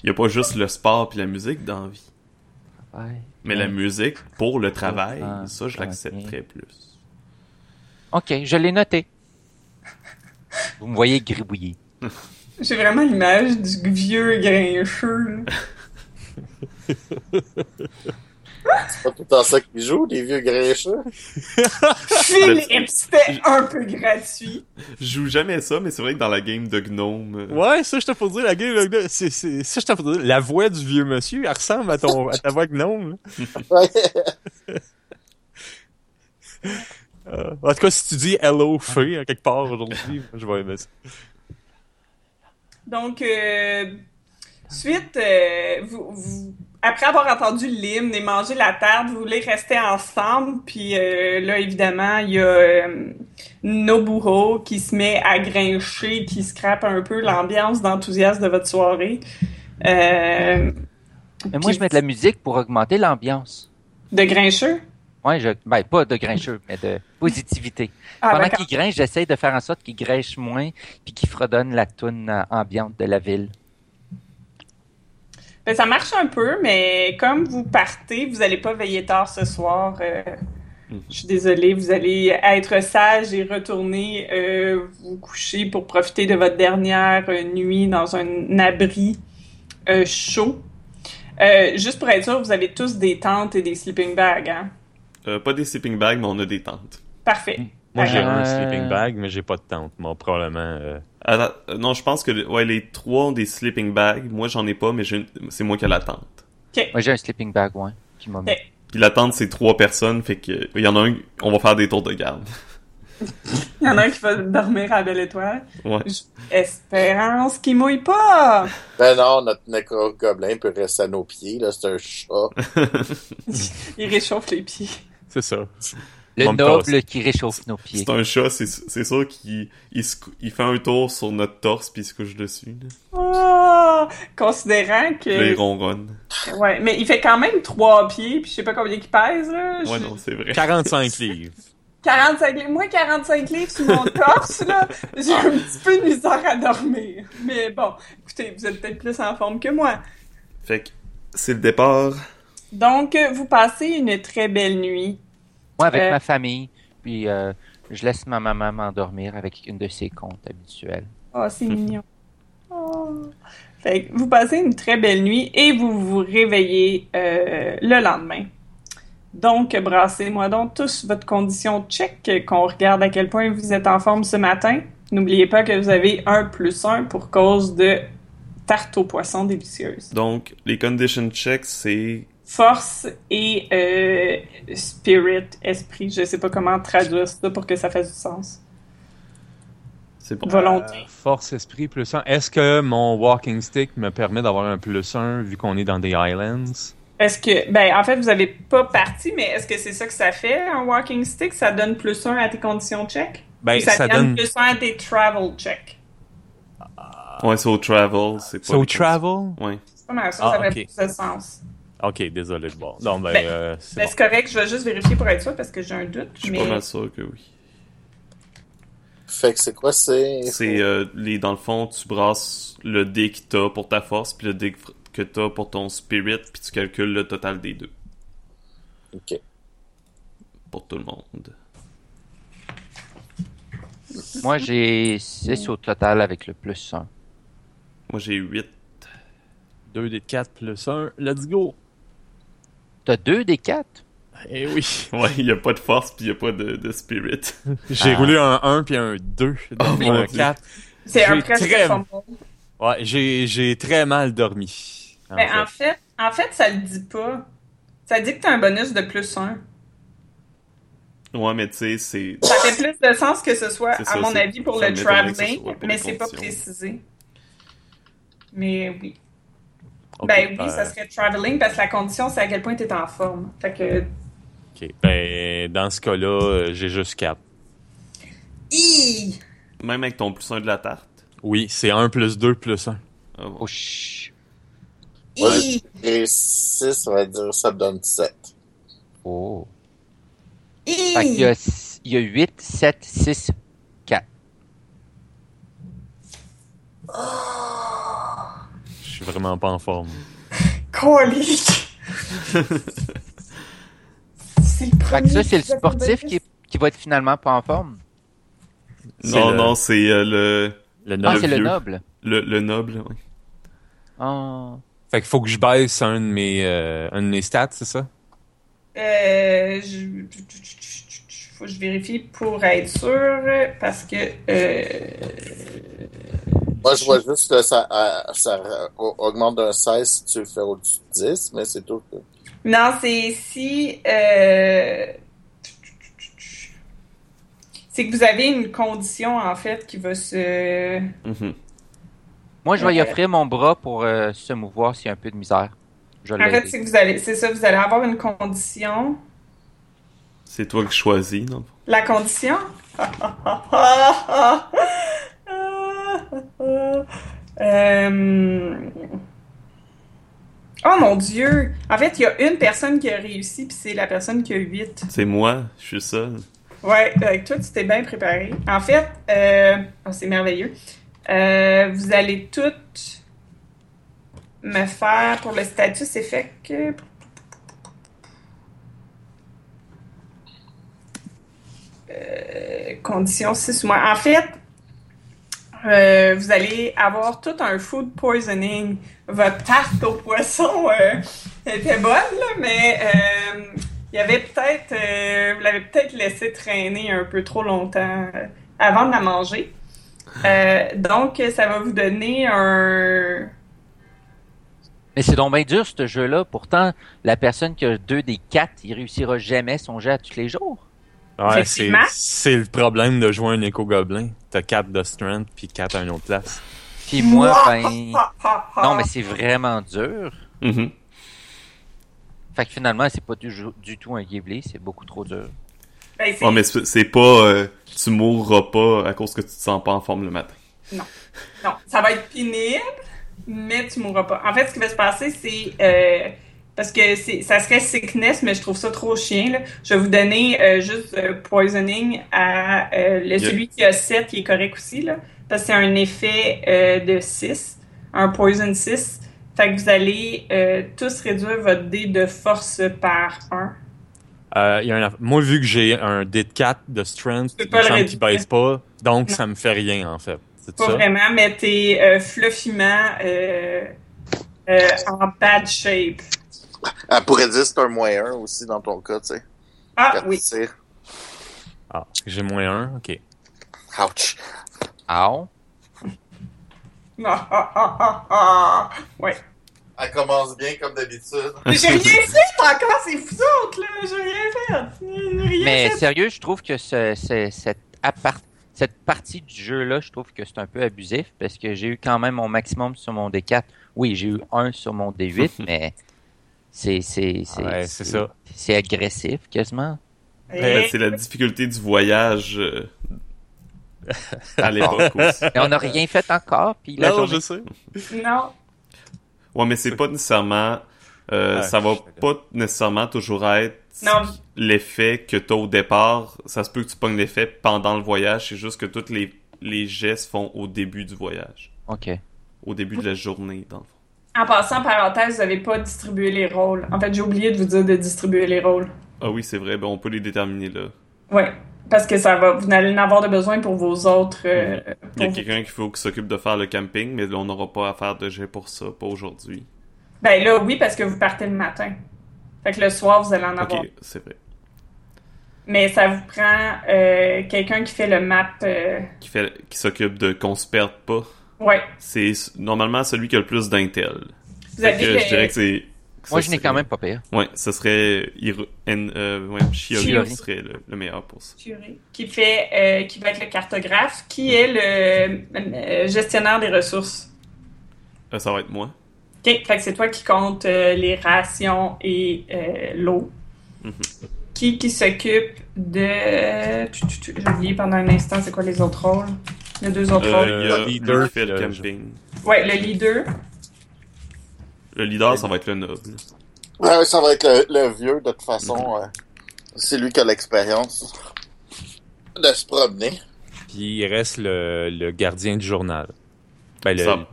Il a pas juste le sport puis la musique dans vie. Mais la musique pour le travail, ah, ah, ça, je ah, l'accepterais plus. Ok, je l'ai noté. Vous me voyez gribouiller. J'ai vraiment l'image du vieux grincheux. C'est pas tout en ça qu'ils jouent, les vieux grincheux. Philippe, c'était un peu gratuit. Je joue jamais ça, mais c'est vrai que dans la game de Gnome. Euh. Ouais, ça, je te faut dire, la game de Gnome. Ça, je te faut dire, la voix du vieux monsieur, elle ressemble à, ton, à ta voix Gnome. Euh, en tout cas, si tu dis Hello Fée à quelque part aujourd'hui, je vais aimer ça. Donc, euh, suite, vous... vous après avoir entendu l'hymne et mangé la tarte, vous voulez rester ensemble. Puis euh, là, évidemment, il y a euh, Noburo qui se met à grincher, qui scrape un peu l'ambiance d'enthousiasme de votre soirée. Euh, mais moi, je mets de la musique pour augmenter l'ambiance. De grincheux? Oui, je, ben, pas de grincheux, mais de positivité. Ah, Pendant qu'il grinche, j'essaie de faire en sorte qu'il grinche moins puis qu'il fredonne la toune euh, ambiante de la ville. Ben, ça marche un peu, mais comme vous partez, vous n'allez pas veiller tard ce soir. Euh, mhm. Je suis désolée, vous allez être sage et retourner euh, vous coucher pour profiter de votre dernière euh, nuit dans un abri chaud. juste pour être sûr, vous avez tous des tentes et des sleeping bags, hein? pas des sleeping bags, mais on a des tentes. Parfait. Mm. Moi, j'ai ah, un sleeping bag, mais j'ai pas de tente. Moi, probablement. Euh, ah, non, je pense que ouais, les trois ont des sleeping bags. Moi, j'en ai pas, mais une... c'est moi qui ai la tente. Moi, j'ai un sleeping bag, ouais, qui Puis la tente, c'est trois personnes, fait qu'il y en a un, on va faire des tours de garde. il y en a un qui va dormir à belle étoile. Ouais. Espérance qu'il mouille pas! Ben non, notre nécro-gobelin peut rester à nos pieds, là, c'est un chat. il réchauffe les pieds. C'est ça. Le noble qui réchauffe nos pieds. C'est un chat, c'est sûr qu'il fait un tour sur notre torse puis il se couche dessus. Oh, considérant que. Là, il ronronne. Ouais, mais il fait quand même 3 pieds puis je sais pas combien il pèse. Là. Ouais, non, c'est vrai. 45 livres. 45 livres. Moi, 45 livres sur mon torse, là, j'ai un petit peu de misère à dormir. Mais bon, écoutez, vous êtes peut-être plus en forme que moi. Fait que c'est le départ. Donc, vous passez une très belle nuit moi, avec euh, ma famille, puis euh, je laisse ma maman m'endormir avec une de ses comptes habituelles. Oh, c'est mignon. Oh. Fait vous passez une très belle nuit et vous vous réveillez euh, le lendemain. Donc, brassez-moi donc tous votre condition check, qu'on regarde à quel point vous êtes en forme ce matin. N'oubliez pas que vous avez 1 plus 1 pour cause de tarte aux poissons délicieuses. Donc, les condition checks, c'est force et euh, spirit, esprit. Je sais pas comment traduire ça pour que ça fasse du sens. C'est bon. Volonté. Euh, force, esprit, plus 1. Est-ce que mon walking stick me permet d'avoir un plus 1 vu qu'on est dans des islands? Est-ce que, ben, en fait, vous n'avez pas parti, mais est-ce que c'est ça que ça fait, un walking stick? Ça donne plus 1 à tes conditions check? Ben, ça, donne plus 1 à tes travel check? Ouais, c'est au travel. C'est pas so travel? Ouais. C'est pas mal ça, ah, ça fait plus de sens. OK, désolé. Bon, non, ben, ben, euh, ben c'est correct. Je vais juste vérifier pour être sûr parce que j'ai un doute. Je suis pas mal sûr que oui. Fait que c'est quoi, c'est... C'est, euh, dans le fond, tu brasses le dé que t'as pour ta force, puis le dé que t'as pour ton spirit, puis tu calcules le total des deux. OK. Pour tout le monde. Moi, j'ai 6 au total avec le plus 1. Moi, j'ai 8. 2 des 4 plus 1. Let's go! T'as deux des quatre? Eh oui. Ouais, il n'y a pas de force puis il n'y a pas de, spirit. J'ai ah. roulé un 1 puis un 2. Oh, un 4. C'est un presque. Ouais, j'ai très mal dormi. En Mais fait. en fait, en fait, ça le dit pas. Ça dit que t'as un bonus de plus 1. Ouais, mais tu sais, c'est. Ça fait plus de sens que ce soit, à mon avis, pour le traveling, mais c'est pas précisé. Mais oui. Ok, Ben oui, ça serait traveling parce que la condition, c'est à quel point tu es en forme. Fait que. ok. Ben, dans ce cas-là, euh, j'ai juste 4. Hi! Même avec ton plus un de la tarte? Oui, c'est 1 plus 2 plus 1. Ah, bon. Oh. Ouais. Et 6, ça va dire, ça donne 7. Oh. Hi! Fait qu'il y a, il y a 8, 7, 6, 4. Je suis vraiment pas en forme. Colique! c'est le Fait premier. que ça, c'est le sportif qui, est- qui va être finalement pas en forme? Non, le- non, c'est euh, le, Le Ah, noble. c'est le noble. le, le noble, oui. Ah. Fait qu'il faut que je baisse un de mes, euh, un de mes stats, c'est ça? Euh, je... Faut que je vérifie pour être sûr, parce que... Euh... Moi, je vois juste que ça, euh, ça augmente d'un 16 si tu le fais au-dessus de 10, mais c'est tout. Non, c'est si... Euh... C'est que vous avez une condition, en fait, qui va se... Mhm. Moi, je vais y offrir mon bras pour euh, se mouvoir s'il y a un peu de misère. Je En fait, c'est que vous allez... C'est ça, vous allez avoir une condition... C'est toi qui choisis, non? La condition? Euh, Oh mon Dieu! En fait, il y a une personne qui a réussi, puis c'est la personne qui a 8. C'est moi, je suis seul. Ouais, avec toi, tu t'es bien préparé. En fait, euh... oh, c'est merveilleux. Euh, vous allez toutes me faire pour le statut, c'est fait que. Euh, condition 6 mois. En fait, euh, vous allez avoir tout un food poisoning. Votre tarte au poisson euh, était bonne, mais euh, il y avait peut-être, vous l'avez peut-être laissé traîner un peu trop longtemps avant de la manger. Donc, ça va vous donner un. Mais c'est donc bien dur, ce jeu-là. Pourtant, la personne qui a deux des quatre, il réussira jamais son jet à tous les jours. Ouais, c'est, le problème de jouer un éco-gobelin. T'as 4 de strength puis 4 à une autre place. Puis moi, ben... Non, mais c'est vraiment dur. Mhm. Fait que finalement, c'est pas du, du tout un Ghibli, c'est beaucoup trop dur. Ben, c'est- Ouais, mais c'est pas. euh, tu mourras pas à cause que tu te sens pas en forme le matin. Non, ça va être pénible, mais tu mourras pas. En fait, ce qui va se passer, c'est euh, parce que ça serait sickness, mais je trouve ça trop chien. Là. Je vais vous donner euh, juste euh, poisoning à euh, le, celui qui a 7, qui est correct aussi, là, parce que c'est un effet de 6, un poison 6. Fait que vous allez tous réduire votre dé de force par 1. Euh, il y a un Moi, vu que j'ai un dé de 4 de strength, réduire. baisse pas, donc Non. ça me fait rien, en fait. Pas ça? vraiment, mais t'es fluffiment en bad shape. Elle pourrait dire que c'est un moins 1 aussi dans ton cas, tu sais. Ah Quand oui. Ah, j'ai moins 1, ok. Ouch. Ah, Ah, ah, ah, ah, ah. Ouais. Elle commence bien comme d'habitude. J'ai rien fait encore, c'est vous autres, là. J'ai rien fait. Rien Mais fait. sérieux, je trouve que ce- ce- cette, appart- cette partie du jeu-là, je trouve que c'est un peu abusif parce que j'ai eu quand même mon maximum sur mon D4. Oui, j'ai eu un sur mon D8, mais c'est c'est c'est Ouais, c'est ça. c'est agressif quasiment. Ben, c'est la difficulté du voyage euh, à l'époque aussi. Et on n'a rien fait encore, puis la Non, journée- je sais. Non. Ouais, mais c'est pas nécessairement. euh, Ouais, ça va pas nécessairement toujours être l'effet que t'as au départ. Ça se peut que tu pognes l'effet pendant le voyage. C'est juste que tous les, les gestes font au début du voyage. Ok. Au début de la journée, dans le fond. En passant, parenthèse, vous n'avez pas distribué les rôles. En fait, j'ai oublié de vous dire de distribuer les rôles. Ah oui, c'est vrai. Ben, on peut les déterminer là. Ouais. Parce que ça va, vous n'allez en avoir de besoin pour vos autres. euh, Il y a quelqu'un qui faut qui s'occupe de faire le camping, mais là, on n'aura pas à faire de jet pour ça, pas aujourd'hui. Ben là, oui, parce que vous partez le matin. Fait que le soir, vous allez en avoir. Ok, c'est vrai. Mais ça vous prend euh, quelqu'un qui fait le map. euh, Qui fait, qui s'occupe de qu'on se perde pas. Ouais. C'est s- normalement celui qui a le plus d'intel. Vous avez que je dirais que c'est Moi, je n'ai quand même pas pire. Ouais, ce serait Hiro- En- euh, ouais, Shiori serait le, le meilleur pour ça. Qui fait, euh, qui va être le cartographe, qui est le euh, gestionnaire des ressources. Euh, ça va être moi. Ok, fait que c'est toi qui compte euh, les rations et euh, l'eau. Mhm. Qui qui s'occupe de. J'ai oublié pendant un instant, c'est quoi les autres rôles? Les deux autres rôles. Euh, il y a le leader, qui fait le camping. Ouais, le leader. Le leader, ça va être le noble. Ouais, ça va être le, le vieux, de toute façon. euh, c'est lui qui a l'expérience de se promener. Puis il reste le, le gardien du journal. Ben, le, Ça,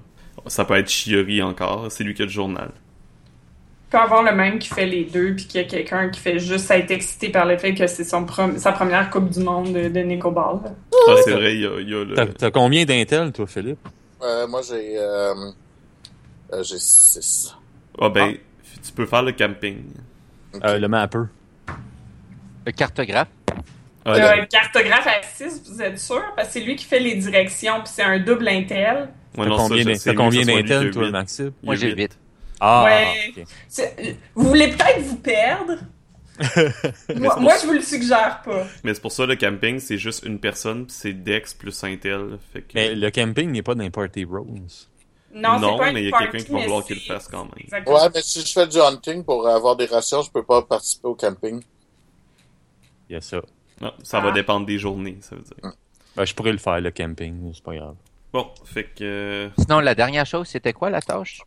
ça peut être Shiori encore, c'est lui qui a le journal. Il peut avoir le même qui fait les deux, puis qu'il y a quelqu'un qui fait juste être excité par le fait que c'est son sa première Coupe du Monde de, de Nico Ball. Ça, c'est vrai, il y a, il y a le... T'as, combien d'intel, toi, Philippe? Euh, moi, j'ai... Euh, euh, j'ai 6. Ah ben, tu peux faire le camping. Euh, le mapper. Le cartographe. Ah, Le cartographe à 6, vous êtes sûr? Parce que c'est lui qui fait les directions, puis c'est un double intel. Ouais, T'as combien, combien d'intel, toi. Maxime? Moi, j'ai huit. 8. Ah, Ouais. ok. C'est- Vous voulez peut-être vous perdre? moi, je vous le suggère pas. Mais c'est pour ça, le camping, c'est juste une personne, pis c'est Dex plus Intel. Fait que... Mais le camping n'est pas dans Party Rose. Non, Non, c'est pas mais il y a quelqu'un qui va vouloir qu'il le fasse quand même. Exactement. Ouais, mais si je fais du hunting pour avoir des rations, je peux pas participer au camping. Il y a ça. Non, ça Ah. va dépendre des journées, ça veut dire. Ben, je pourrais le faire, le camping, mais c'est pas grave. Bon, fait que... euh, Sinon, la dernière chose, c'était quoi la tâche?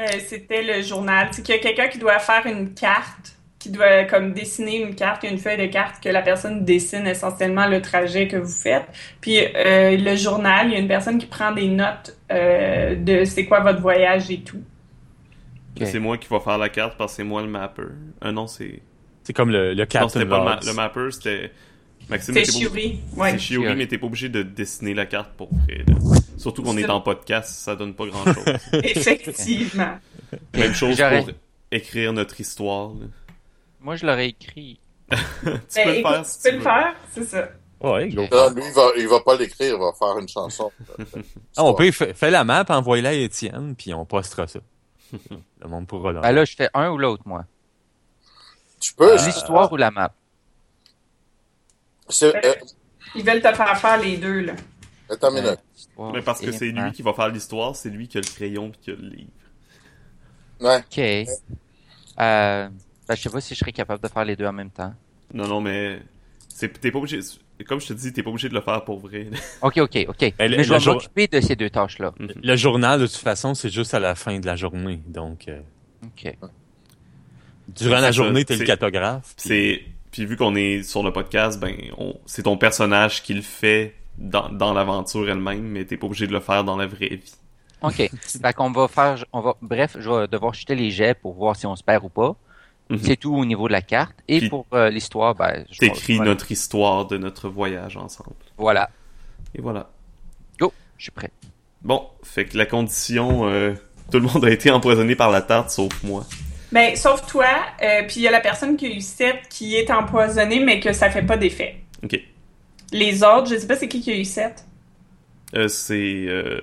Euh, C'était le journal. C'est qu'il y a quelqu'un qui doit faire une carte, qui doit comme dessiner une carte, il y a une feuille de carte que la personne dessine essentiellement le trajet que vous faites. Puis euh, le journal, il y a une personne qui prend des notes euh, de c'est quoi votre voyage et tout. Ok. C'est moi qui va faire la carte parce que c'est moi le mapper. Euh, non, c'est... C'est comme le, le Non, c'était pas le, ma- Logs. le mapper, c'était... Maxime, C'est Chiuri. Ouais. C'est Shiori, Shiori. mais t'es pas obligé de dessiner la carte pour là. Surtout qu'on est en podcast, ça donne pas grand-chose. Effectivement. Même chose pour écrire notre histoire. là. Moi, je l'aurais écrit. tu Ben, peux le écoute, faire si tu peux le faire, c'est ça. Ouais. Là, lui, il va, il va pas l'écrire, il va faire une chanson. Ah, on peut, fais, la map, envoie-la à Étienne, puis on postera ça. le monde pourra là. Ben là, je fais un ou l'autre, moi. Tu peux. je- L'histoire ou la map? euh, Ils veulent te faire faire les deux, là. Attends une minute. L'histoire Mais parce que et c'est lui qui va faire l'histoire, c'est lui qui a le crayon puis qui a le livre. Ouais. Ok. Euh, ben, je sais pas si je serais capable de faire les deux en même temps. Non, non, mais c'est t'es pas obligé. Comme je te dis, t'es pas obligé de le faire pour vrai. Ok, ok, ok. Mais je vais jour- m'occuper de ces deux tâches-là. Le journal, de toute façon, c'est juste à la fin de la journée. Donc, euh, Ok. durant la journée, t'es le cartographe. puis- C'est puis vu qu'on est sur le podcast, ben on... c'est ton personnage qui le fait dans, dans l'aventure elle-même, mais t'es pas obligé de le faire dans la vraie vie. Ok. fait qu'on va faire, on va, bref, je vais devoir jeter les jets pour voir si on se perd ou pas. Mhm. C'est tout au niveau de la carte. Et Puis- pour euh, l'histoire, ben, je T'écris voilà. notre histoire de notre voyage ensemble. Voilà. Et voilà. Go, je suis prêt. Bon, fait que la condition, euh, tout le monde a été empoisonné par la tarte sauf moi. Ben, sauf toi, euh, puis il y a la personne qui a eu 7 qui est empoisonnée, mais que ça fait pas d'effet. Ok. Les autres, je sais pas c'est qui qui a eu 7. Euh, c'est euh,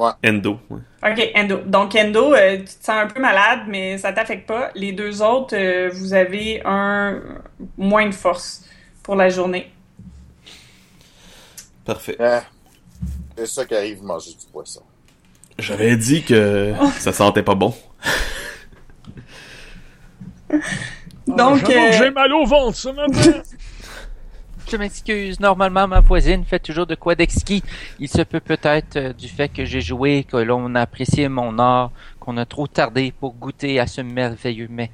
Ouais. Endo. ouais. Ok, Endo. Donc, Endo, euh, tu te sens un peu malade, mais ça t'affecte pas. Les deux autres, euh, vous avez un moins de force pour la journée. Parfait. Ouais. C'est ça qui arrive manger du poisson. J'avais dit que ça sentait pas bon. Donc, euh, j'ai mal au ventre ce matin. Je m'excuse. Normalement, ma voisine fait toujours de quoi d'exquis. Il se peut peut-être euh, du fait que j'ai joué, que l'on a apprécié mon art, qu'on a trop tardé pour goûter à ce merveilleux mets.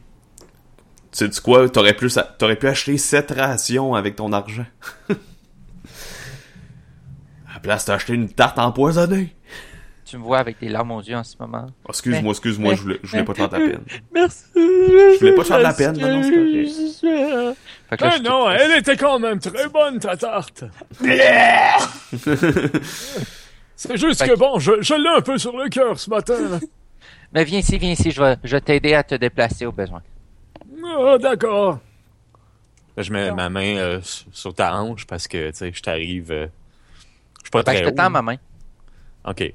Tu sais du quoi? T'aurais pu, t'aurais pu acheter 7 rations avec ton argent. à la place, t'as acheté une tarte empoisonnée. Tu me vois avec des larmes aux yeux en ce moment. Oh, excuse-moi, excuse-moi, je voulais, je voulais pas te faire de la peine. Merci. Je voulais pas te faire de la peine, non, non, c'est. Fait que là, Ah je non, elle était quand même très bonne, ta tarte. C'est juste Fait que bon, je, je l'ai un peu sur le cœur ce matin. là. Mais viens ici, viens ici, je vais, je vais t'aider à te déplacer au besoin. Ah, d'accord. Je mets ma main euh, sur- ta hanche parce que, tu sais, je t'arrive... euh, je suis pas Fait que je te tends ma main. OK. Fait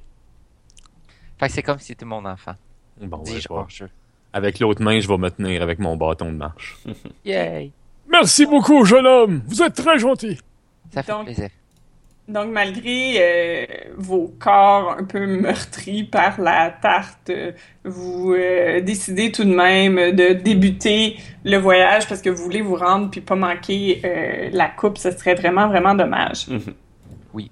que c'est comme si t'étais mon enfant. Bon, ouais, Dis-je je. Avec l'autre main, je vais me tenir avec mon bâton de marche. Yay! Merci beaucoup, jeune homme. Vous êtes très gentil. Ça fait Donc- plaisir. Donc, malgré euh, vos corps un peu meurtris par la tarte, vous euh, décidez tout de même de débuter le voyage parce que vous voulez vous rendre puis pas manquer euh, la coupe. Ce serait vraiment, vraiment dommage. Mhm. Oui.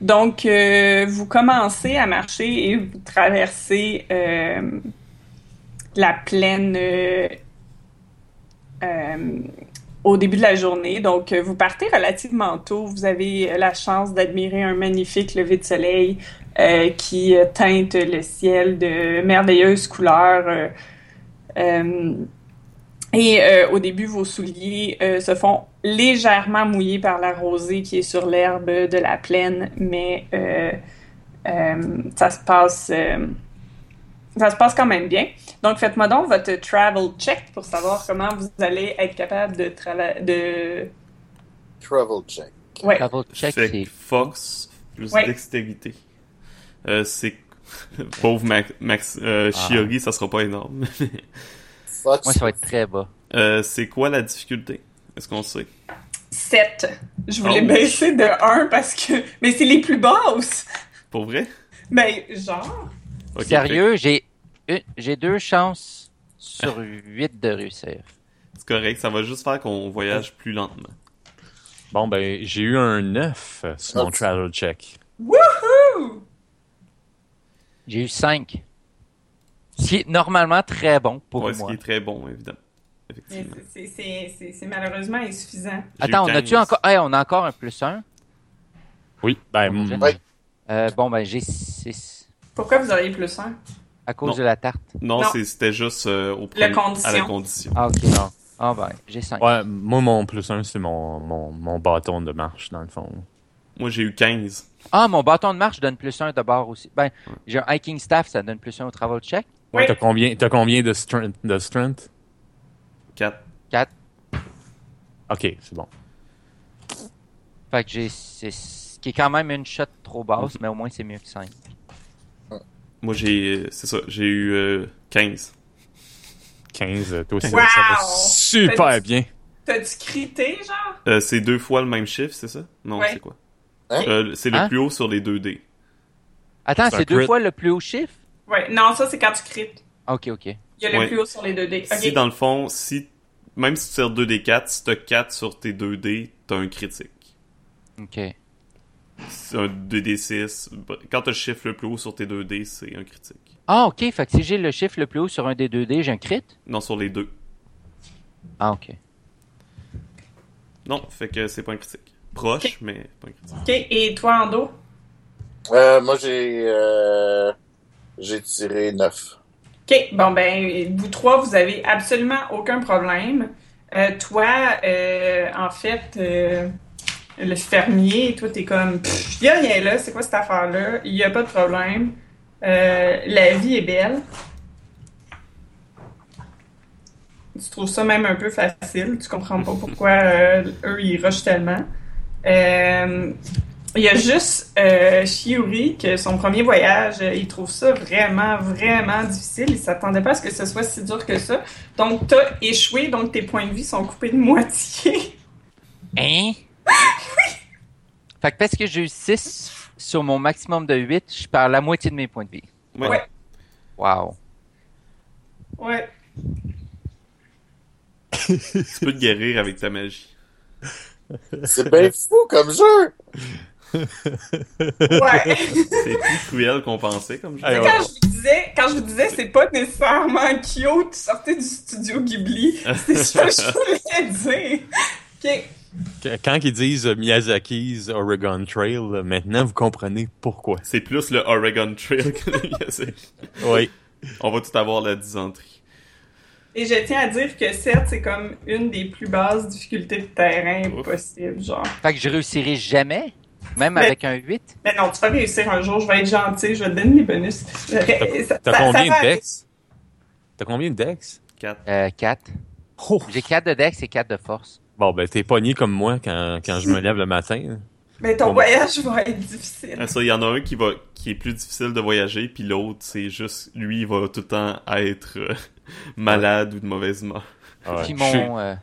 Donc, euh, vous commencez à marcher et vous traversez euh, la plaine au début de la journée. Donc, euh, vous partez relativement tôt. Vous avez euh, la chance d'admirer un magnifique lever de soleil euh, qui euh, teinte le ciel de merveilleuses couleurs. euh, euh, et euh, au début, vos souliers euh, se font légèrement mouillés par la rosée qui est sur l'herbe de la plaine, mais euh, euh, ça se passe. Ça se passe quand même bien. Donc, faites-moi donc votre travel check pour savoir comment vous allez être capable de travailler. De... Travel check. Ouais. Travel check, Fait c'est Fox plus Ouais. dextérité. Euh, c'est pauvre Max, Max euh, Ah. Shiori, ça sera pas énorme. Fox, Moi, ça va être très bas. Euh, c'est quoi la difficulté? Est-ce qu'on sait? 7. Je voulais Oh. baisser de 1 parce que. Mais c'est les plus basses! Pour vrai? Ben, genre. Sérieux, j'ai j'ai deux chances sur huit de réussir. C'est correct, ça va juste faire qu'on voyage plus lentement. Bon, ben, j'ai eu un 9 sur mon travel check. Wouhou! J'ai eu cinq. Ce qui est normalement très bon pour ouais, ce moi. qui est très bon, évidemment. C'est- malheureusement insuffisant. Attends, on a-tu 15. encore. Hey, on a encore un plus un? Oui, ben, Bon, mm. Euh, bon, ben, j'ai six. Pourquoi vous auriez plus 1? À cause Non. de la tarte? Non, Non. c'est- c'était juste euh, au La premier- condition. à la condition. Ah, ok. Non. Ah, ben, j'ai cinq. ouais, moi, mon plus 1, c'est mon, mon, mon bâton de marche, dans le fond. Moi, j'ai eu 15. Ah, mon bâton de marche donne plus un de bord aussi. Ben, j'ai un hiking staff, ça donne plus un au travel check. Ouais, Oui. t'as combien, t'as combien de strength, de strength? 4. Quatre. Ok, c'est bon. Fait que j'ai six. Qui est quand même une shot trop basse, mais au moins c'est mieux que cinq. Moi, j'ai. C'est ça, j'ai eu euh, 15. 15, toi aussi, Wow! ça va super bien. T'as-tu crité, genre? Euh, c'est deux fois le même chiffre, c'est ça? Non, Ouais. c'est quoi? Hein? Euh, C'est le Hein? plus haut sur les 2D. Attends, C'est deux crit. fois le plus haut chiffre? Ouais, non, ça c'est quand tu crites. Ok, ok. Il y a le Ouais. plus haut sur les 2D. Ok. Si dans le fond, si même si tu tires 2D4, si t'as 4 sur tes 2D, t'as un critique. Ok. C'est un 2D6. Quand t'as le chiffre le plus haut sur tes 2D, c'est un critique. Ah, ok. Fait que si j'ai le chiffre le plus haut sur un des 2D, j'ai un crit? Non, sur les deux. Ah, ok. Non, fait que c'est pas un critique. Proche, mais pas un critique. Ok, et toi, Ando? Euh, moi, j'ai euh, j'ai tiré 9. Ok, bon ben, vous trois, vous avez absolument aucun problème. Euh, toi, euh, en fait, euh, le fermier, toi, t'es comme, Pff, y a rien là, c'est quoi cette affaire-là? Il a pas de problème. Euh, la vie est belle. Tu trouves ça même un peu facile. Tu comprends pas pourquoi euh, eux, ils rushent tellement. Euh, il y a juste euh, Shiori que son premier voyage, euh, il trouve ça vraiment, vraiment difficile. Il s'attendait pas à ce que ce soit si dur que ça. Donc, t'as échoué, donc tes points de vie sont coupés de moitié. Hein? Fait que parce que j'ai eu 6 sur mon maximum de 8, je perds la moitié de mes points de vie. Ouais. Ouais. Wow. Ouais. Tu peux te guérir avec ta magie. C'est bien fou comme jeu! Ouais. C'est plus cruel qu'on pensait comme jeu. Quand je vous disais, quand je vous disais, c'est pas nécessairement cute, sortez du studio Ghibli. C'est ça que je voulais dire. Ok. Qu- Quand ils disent Miyazaki's Oregon Trail, maintenant vous comprenez pourquoi. C'est plus le Oregon Trail que le Miyazaki. Oui. On va tout avoir la dysenterie. Et je tiens à dire que certes, c'est comme une des plus basses difficultés de terrain Ouf. possible, genre. Fait que je réussirai jamais, même Mais- avec un 8. Mais non, tu vas réussir un jour, je vais être gentil, je vais te donner les bonus. T'as combien de dex? T'as combien de dex? 4. Euh, 4. Oh. J'ai 4 de dex et 4 de force. Bon, ben t'es pogné comme moi quand, quand je me lève le matin. Mais ton Bon, voyage va être difficile. Ah, ça, il y en a un qui va qui est plus difficile de voyager, puis l'autre, c'est juste lui, il va tout le temps être euh, malade ou de mauvaise humeur. Ah ouais, Puis je suis- mon, euh,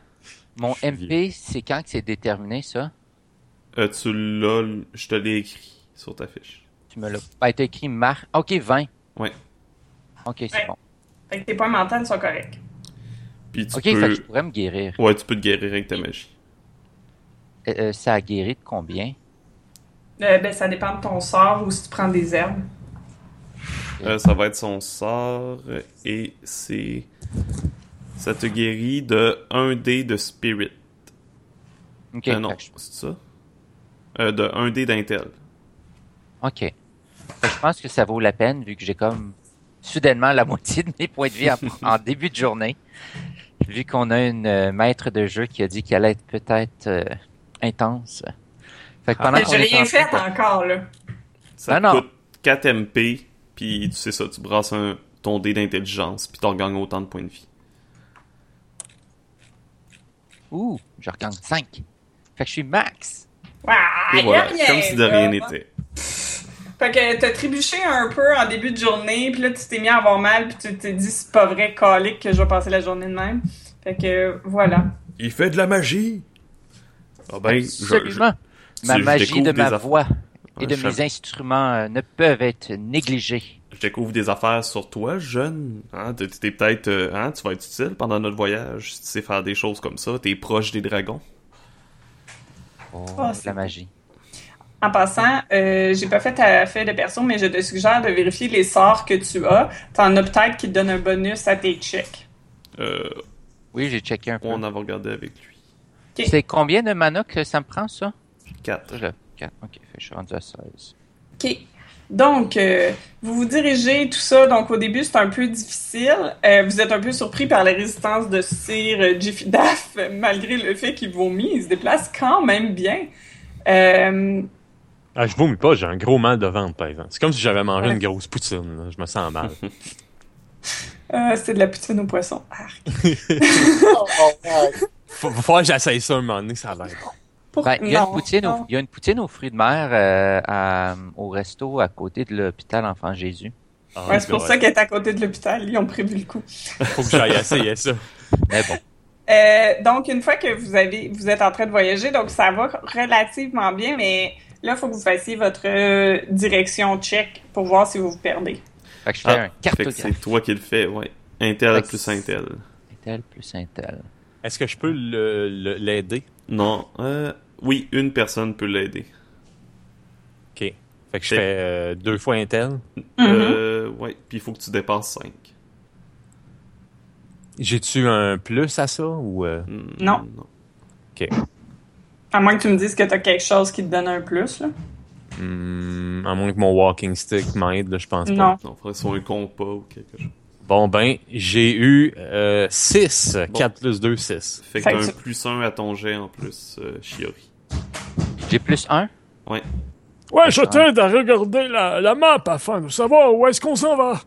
mon MP, c'est quand que c'est déterminé, ça? Euh, tu l'as, je te l'ai écrit sur ta fiche. Tu me l'as pas été écrit mars. Ok, 20. Ouais. Ok, c'est Ouais. bon. Fait que tes points mentaux sont corrects. Puis tu Ok, fait peux... que je pourrais me guérir. Ouais, tu peux te guérir avec ta magie. Euh, euh, ça a guéri de combien? Euh, ben, ça dépend de ton sort ou si tu prends des herbes. Euh, ça va être son sort et c'est... Ça te guérit de 1 dé de spirit. Ok, Euh, non, fait que je- c'est ça? Euh, de 1 dé d'intel. ok. Fait je pense que ça vaut la peine vu que j'ai comme soudainement la moitié de mes points de vie en, en début de journée. Vu qu'on a une euh, maître de jeu qui a dit qu'elle allait être peut-être euh, intense. Fait que pendant Mais qu'on j'ai est rien en- fait encore, là. Ça Ah, te non. coûte 4 MP, puis tu sais ça, tu brasses un, ton dé d'intelligence, puis t'en gagnes autant de points de vie. Ouh, je regagne 5. Fait que je suis max. Ah, Et voilà, comme si de rien n'était. Fait que t'as trébuché un peu en début de journée, puis là, tu t'es mis à avoir mal, puis tu t'es dit, c'est pas vrai, calique, que je vais passer la journée de même. Fait que, voilà. Il fait de la magie! Ah ben, je- je- Absolument. Ma magie de ma voix et de mes instruments euh, ne peuvent être négligés. je découvre des affaires sur toi, jeune. Hein, t'es t'es peut-être, euh, hein, tu vas être utile pendant notre voyage. Si tu sais faire des choses comme ça, t'es proche des dragons. Oh, Ah, c'est la magie. En passant, euh, j'ai pas fait ta fait de perso, mais je te suggère de vérifier les sorts que tu as. T'en as peut-être qui te donnent un bonus à tes checks. Euh, Oui, j'ai checké un peu. on en va regarder avec lui. Ok. C'est combien de mana que ça me prend, ça? 4. Je- quatre. Ok, fait que je suis rendu à 16. OK. Donc, euh, vous vous dirigez, tout ça. Donc, au début, c'est un peu difficile. Euh, vous êtes un peu surpris par la résistance de Sir euh, Jiffy Daff, malgré le fait qu'il vomit. Il se déplace quand même bien. Ah, je vomis pas, j'ai un gros mal de ventre, par exemple. C'est comme si j'avais mangé Ouais. une grosse poutine. là. Je me sens mal. euh, c'est de la poutine au poisson. Arc. Oh, oh. Faut, que j'essaye ça un moment donné, ça a l'air bon. Pour- Ben, il y a non, une poutine, non. au, il y a une poutine aux fruits de mer euh, à- au resto à côté de l'hôpital Enfant Jésus. Ah, Ouais, c'est pour God. ça qu'elle est à côté de l'hôpital. Ils ont prévu le coup. Faut que j'aille essayer ça. Mais bon, Euh, donc, une fois que vous avez, vous êtes en train de voyager, donc ça va relativement bien, mais là, il faut que vous fassiez votre euh, direction check pour voir si vous vous perdez. fait que je fais Ah, un fait que cartographe. c'est toi qui le fais, ouais. Intel plus Intel. Intel plus Intel. Est-ce que je peux l'aider? Non, euh, oui, une personne peut l'aider. Ok. Fait que je fais euh, deux fois Intel? Euh, ouais, puis il faut que tu dépasses 5. J'ai-tu un plus à ça ou. euh, Non. À moins que tu me dises que tu as quelque chose qui te donne un plus, là. hmm, à moins que mon walking stick m'aide, là, je pense pas. Non. Non, faudrait soit un compas ou quelque chose. Bon, ben, j'ai eu 6. Bon. 4 plus 2, 6. Fait que Fait t'as un tu- plus 1 à ton jet en plus, euh, Shiori. J'ai plus un? Ouais. Ouais, je t'aide à regarder la, la map afin de savoir où est-ce qu'on s'en va.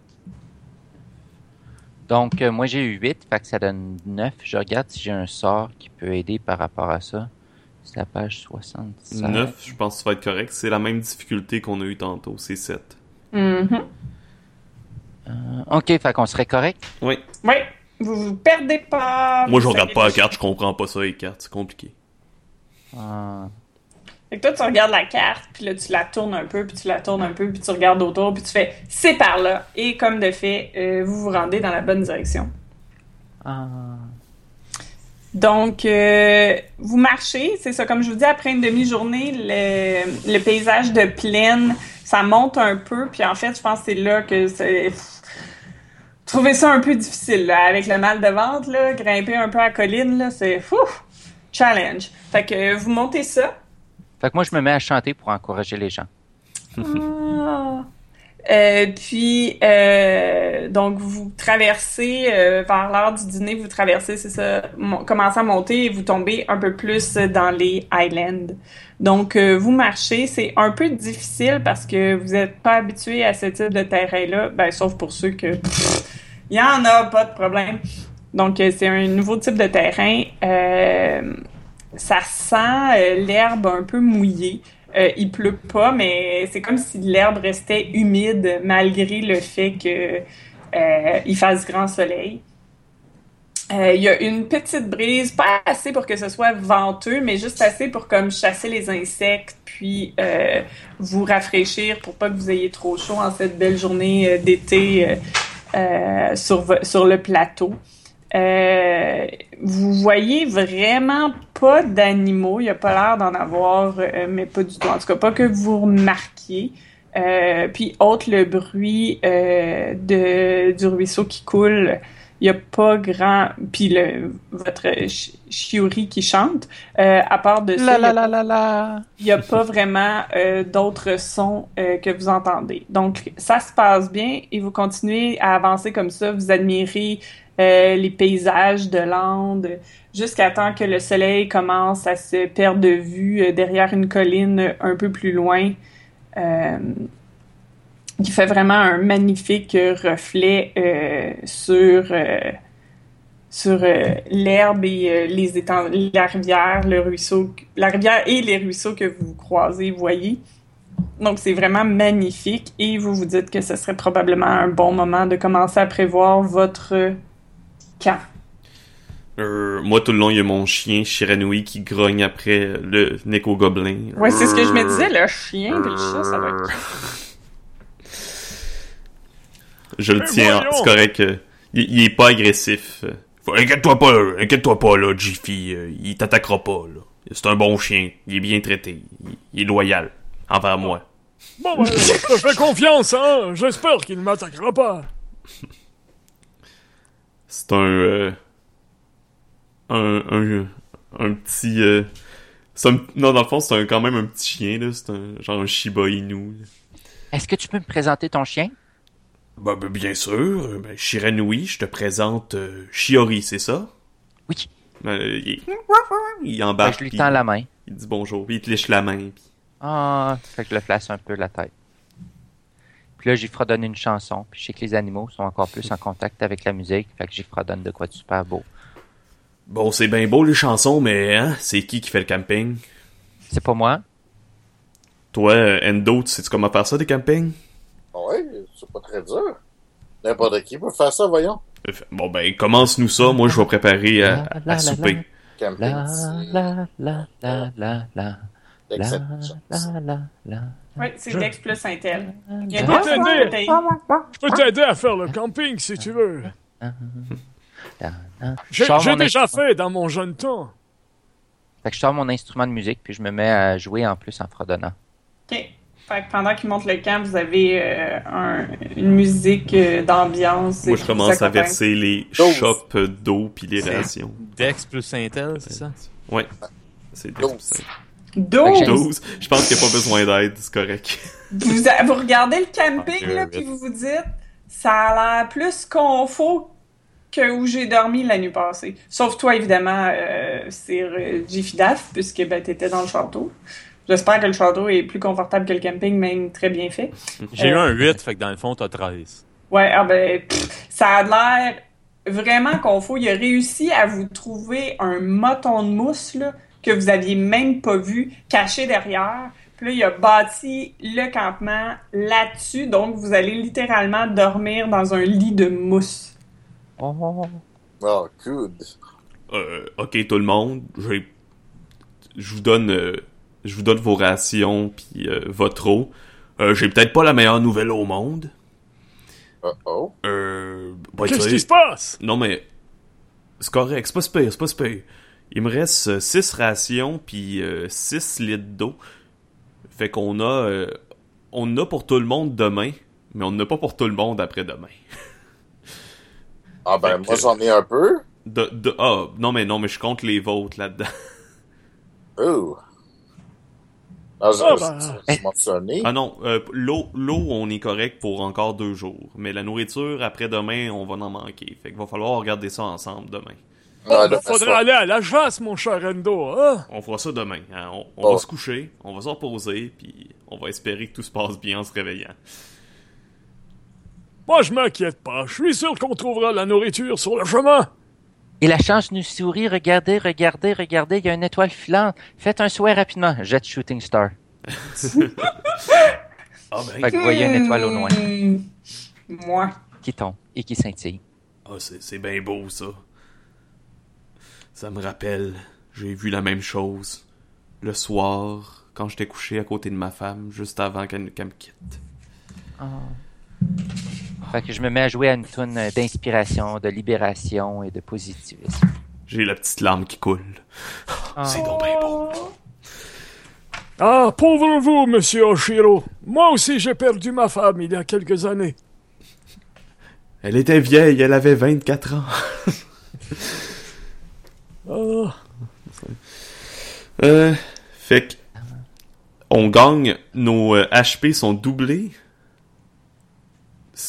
Donc, euh, moi, j'ai eu 8, fait que ça donne 9. Je regarde si j'ai un sort qui peut aider par rapport à ça. C'est la page 67. 9, je pense que tu vas être correct. C'est la même difficulté qu'on a eu tantôt, c'est 7. Mhm. Euh, ok, fait qu'on serait correct? Oui. Oui, vous vous perdez pas. Moi, je regarde pas la carte, je comprends pas ça, les cartes, c'est compliqué. Euh, Fait que toi, tu regardes la carte, puis là, tu la tournes un peu, puis tu la tournes un peu, puis tu regardes autour, puis tu fais « c'est par là ». Et comme de fait, euh, vous vous rendez dans la bonne direction. euh, Donc, euh, vous marchez, c'est ça, comme je vous dis, après une demi-journée, le, le paysage de plaine, ça monte un peu, puis en fait, je pense que c'est là que c'est... Trouver ça un peu difficile, là, avec le mal de ventre, là, grimper un peu à la colline, là, c'est... fou, Challenge. Fait que vous montez ça, Fait que moi, je me mets à chanter pour encourager les gens. Ah. Euh, puis, euh, donc, vous traversez euh, vers l'heure du dîner, vous traversez, c'est ça, commencez à monter et vous tombez un peu plus dans les Highlands. Donc, euh, vous marchez, c'est un peu difficile parce que vous n'êtes pas habitué à ce type de terrain-là, ben, sauf pour ceux que il y en a, pas de problème. Donc, euh, c'est un nouveau type de terrain. Ça sent l'herbe un peu mouillée. Euh, il pleut pas, mais c'est comme si l'herbe restait humide malgré le fait que euh, fasse grand soleil. Euh, il y a une petite brise, pas assez pour que ce soit venteux, mais juste assez pour comme chasser les insectes, puis euh, vous rafraîchir pour pas que vous ayez trop chaud en cette belle journée d'été sur, sur le plateau. Euh, vous voyez vraiment pas d'animaux. Il n'y a pas l'air d'en avoir, euh, mais pas du tout. En tout cas, pas que vous remarquiez. Euh, puis, autre le bruit euh, de, du ruisseau qui coule. Il n'y a pas grand... Puis, le, votre chiuri qui chante. Euh, à part de ça, il a n'y a pas vraiment d'autres sons que vous entendez. Donc, ça se passe bien et vous continuez à avancer comme ça. Vous admirez euh, les paysages de l'Ande jusqu'à temps que le soleil commence à se perdre de vue euh, derrière une colline un peu plus loin. Euh, fait vraiment un magnifique reflet euh, sur sur l'herbe et les étangs, la rivière, le ruisseau, la rivière et les ruisseaux que vous croisez, voyez. Donc c'est vraiment magnifique et vous vous dites que ce serait probablement un bon moment de commencer à prévoir votre euh. Euh, moi, tout le long, il y a mon chien Shiranui qui grogne après le Neko Gobelin. Ouais, c'est ce que je me disais, le chien et le chat, ça va être... Je le Mais tiens, voyons! c'est correct. euh, il, il est pas agressif. euh. Faut- Inquiète-toi pas, inquiète-toi pas, là, Jiffy. euh, il t'attaquera pas, là. C'est un bon chien. Il est bien traité. Il, il est loyal envers moi. Bon, ben, je te fais confiance, hein. J'espère qu'il ne m'attaquera pas. C'est un, euh, un, un, un petit, euh, un- non, dans le fond, c'est un- quand même un petit chien, là. C'est un, genre un Shiba Inu. Est-ce que tu peux me présenter ton chien? Bah, ben, bien sûr. Ben, Shiranui, je te présente euh, Shiori, c'est ça? Oui. Ben, il, il Ben, embarque, je lui puis tends la main. il dit bonjour, puis il te lèche la main. puis- Ah, fait que je le flasse un peu la tête. Puis là, j'y fredonne une chanson. Puis je sais que les animaux sont encore plus en contact avec la musique. Fait que j'y fredonne de quoi de super beau. Bon, c'est bien beau les chansons, mais hein, c'est qui qui fait le camping? C'est pas moi. Toi, Endo, tu sais comment faire ça des campings? Ouais, c'est pas très dur. N'importe qui peut faire ça, voyons. Euh, Bon ben, commence-nous ça, moi je vais préparer à, La, la, à la, souper. Camping, La, c'est la, la, la, la, la. La, l'exception. la, la, la. Oui, c'est. Dex plus Intel. Il y a Je peux t'aider à faire le camping si tu veux. J'ai déjà fait dans mon jeune temps. Fait que je sors mon instrument de musique puis je me mets à jouer en plus en fredonnant. OK. Fait que pendant qu'ils montent le camp, vous avez euh, une musique euh, d'ambiance. Moi, je commence à verser les chopes d'eau puis les rations. Dex plus Intel, c'est ça? Oui. C'est Dex plus Intel. 12. Je pense qu'il n'y a pas besoin d'aide, c'est correct. Vous, regardez le camping, là, puis vous vous dites, ça a l'air plus confo que où j'ai dormi la nuit passée. Sauf toi, évidemment, euh, c'est euh, puisque ben, tu étais dans le château. J'espère que le château est plus confortable que le camping, même très bien fait. J'ai eu euh, un 8, fait que dans le fond, t'as 13. Ouais, ah ben, ça a l'air vraiment confort. Il a réussi à vous trouver un moton de mousse, là que vous aviez même pas vu, caché derrière. Puis là, il a bâti le campement là-dessus, donc vous allez littéralement dormir dans un lit de mousse. Oh, Oh, good. Euh, ok tout le monde, j'ai- je vous donne, euh, je vous donne vos rations puis euh, votre eau. Euh, j'ai peut-être pas la meilleure nouvelle au monde. Uh oh. Euh, bah, Qu'est-ce qui se passe? Non, mais c'est correct, c'est pas super, c'est pas super. Il me reste 6 rations puis 6 litres d'eau. Fait qu'on a euh, on a pour tout le monde demain, mais on n'a pas pour tout le monde après-demain. Ah ben, Fait moi j'en ai un peu. De, de, ah, non, mais non, mais je compte les vôtres là-dedans. Oh. Ah, Ah, ben. Ah non, euh, l'eau, l'eau, on est correct pour encore deux jours. Mais la nourriture, après-demain, on va en manquer. Fait qu'il va falloir regarder ça ensemble demain. Ah, faudrait façon- aller à la chasse, mon cher Endo, hein? On fera ça demain. hein. On, on Oh. va se coucher, on va se reposer, puis on va espérer que tout se passe bien en se réveillant. Moi, je m'inquiète pas. Je suis sûr qu'on trouvera la nourriture sur le chemin. Et la chance nous sourit. Regardez, regardez, regardez. Il y a une étoile filante. Faites un souhait rapidement. Jet Shooting Star. Ah ben, Fait que vous voyez une étoile au loin Hmm. Moi. qui tombe et qui scintille. ah, c'est c'est bien beau ça. Ça me rappelle, j'ai vu la même chose le soir quand j'étais couché à côté de ma femme juste avant qu'elle qu'elle me quitte. Fait que je me mets à jouer à une tune d'inspiration, de libération et de positivisme. J'ai la petite larme qui coule. Ah. C'est donc bien beau. Ah, pauvre vous, monsieur Oshiro. Moi aussi, j'ai perdu ma femme il y a quelques années. Elle était vieille, elle avait 24 ans. Euh, fait que on gagne, nos euh, HP sont doublés.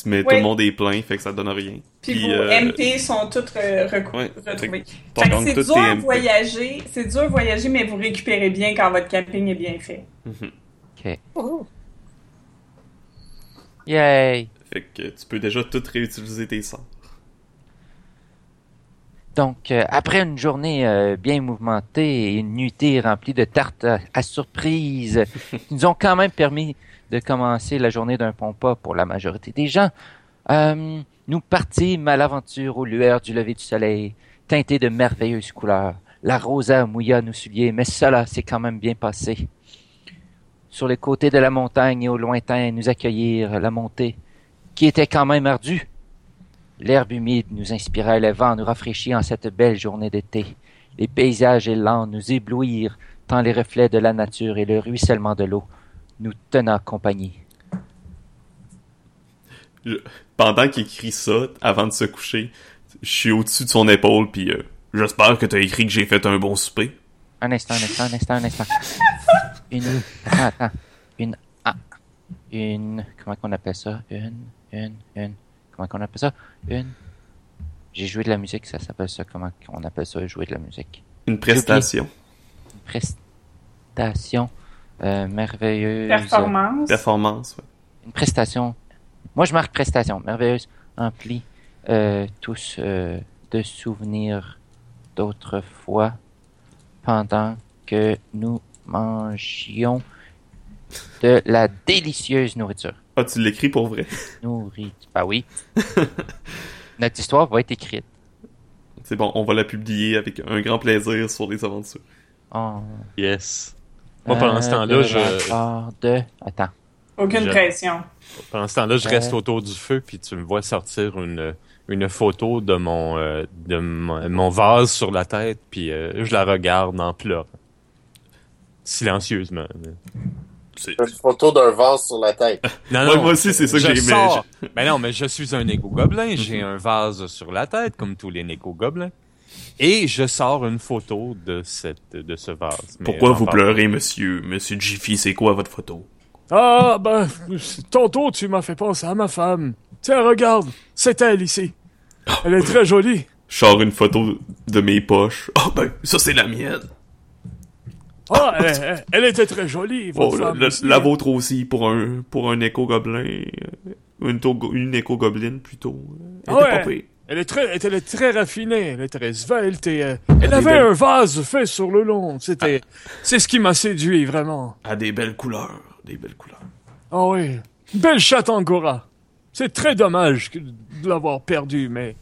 Mais tout le monde est plein, fait que ça donne rien. Puis Puis, vos euh, MP sont toutes re- Ouais, retrouvées. Fait que c'est dur à voyager, c'est dur à voyager, mais vous récupérez bien quand votre camping est bien fait. OK. Yay! Fait que tu peux déjà tout réutiliser tes sorts. Donc, euh, après une journée euh, bien mouvementée et une nuitée remplie de tartes à, à surprise, qui nous ont quand même permis de commencer la journée d'un pompa pour la majorité des gens, euh, nous partîmes à l'aventure aux lueurs du lever du soleil, teintées de merveilleuses couleurs. La rosa mouilla nos souliers, mais cela s'est quand même bien passé. Sur les côtés de la montagne et au lointain, nous accueillirent la montée, qui était quand même ardue. L'herbe humide nous inspirait, le vent nous rafraîchit en cette belle journée d'été. Les paysages et landes nous éblouirent, tant les reflets de la nature et le ruissellement de l'eau nous tenaient compagnie. Je- Pendant qu'il écrit ça, avant de se coucher, je suis au-dessus de son épaule, puis euh, j'espère que t'as écrit que j'ai fait un bon souper. Un instant, un instant, un instant, un instant. Une, attends, attends. Une, ah, une, comment qu'on appelle ça? Une, une, une, comment qu'on appelle ça? Une? J'ai joué de la musique, ça s'appelle ça, comment qu'on appelle ça, jouer de la musique? Une prestation. Une prestation, euh, merveilleuse. Performance. Performance, ouais. une prestation. Moi, je marque prestation merveilleuse, emplie euh, tous euh, de souvenirs d'autrefois pendant que nous mangions de la délicieuse nourriture. Ah, tu l'écris pour vrai? Nourriture. Bah oui. Notre histoire va être écrite. C'est bon, on va la publier avec un grand plaisir sur les aventures. en Yes. Moi, pendant ce temps-là, de je, de. Attends. Aucune Je- pression. pendant ce temps-là, je reste Euh. autour du feu, puis tu me vois sortir une, une photo de mon, euh, de mon, mon vase sur la tête, puis euh, je la regarde en pleurant. Silencieusement. C'est- Une photo d'un vase sur la tête. Non, Ouais, moi aussi, c'est ça que je j'ai aimé. sors. Ben non, mais je suis un éco-gobelin. J'ai un vase sur la tête, comme tous les éco-gobelins. Et je sors une photo de cette, de ce vase. Mais Pourquoi vous pleurez, monsieur? Monsieur Jiffy, c'est quoi votre photo? Ah, ben, tantôt tu m'as fait penser à ma femme. Tiens, regarde, c'est elle ici. Elle est très jolie. Je sors une photo de mes poches. Ah ben, ça c'est la mienne. Ah, elle, elle- elle était très jolie, votre Oh, la, femme la- aussi. la vôtre aussi, pour un, pour un éco-gobelin. euh, Une, to- une éco-gobeline, plutôt. Elle Ah était ouais. pas pire. Elle est très, elle est très raffinée, elle est très svelte et euh, elle avait belles- un vase fait sur le long. C'était, c'est ce qui m'a séduit vraiment. Elle a des belles couleurs. Des belles couleurs. Ah oui, belle chatte angora. C'est très dommage de l'avoir perdue, mais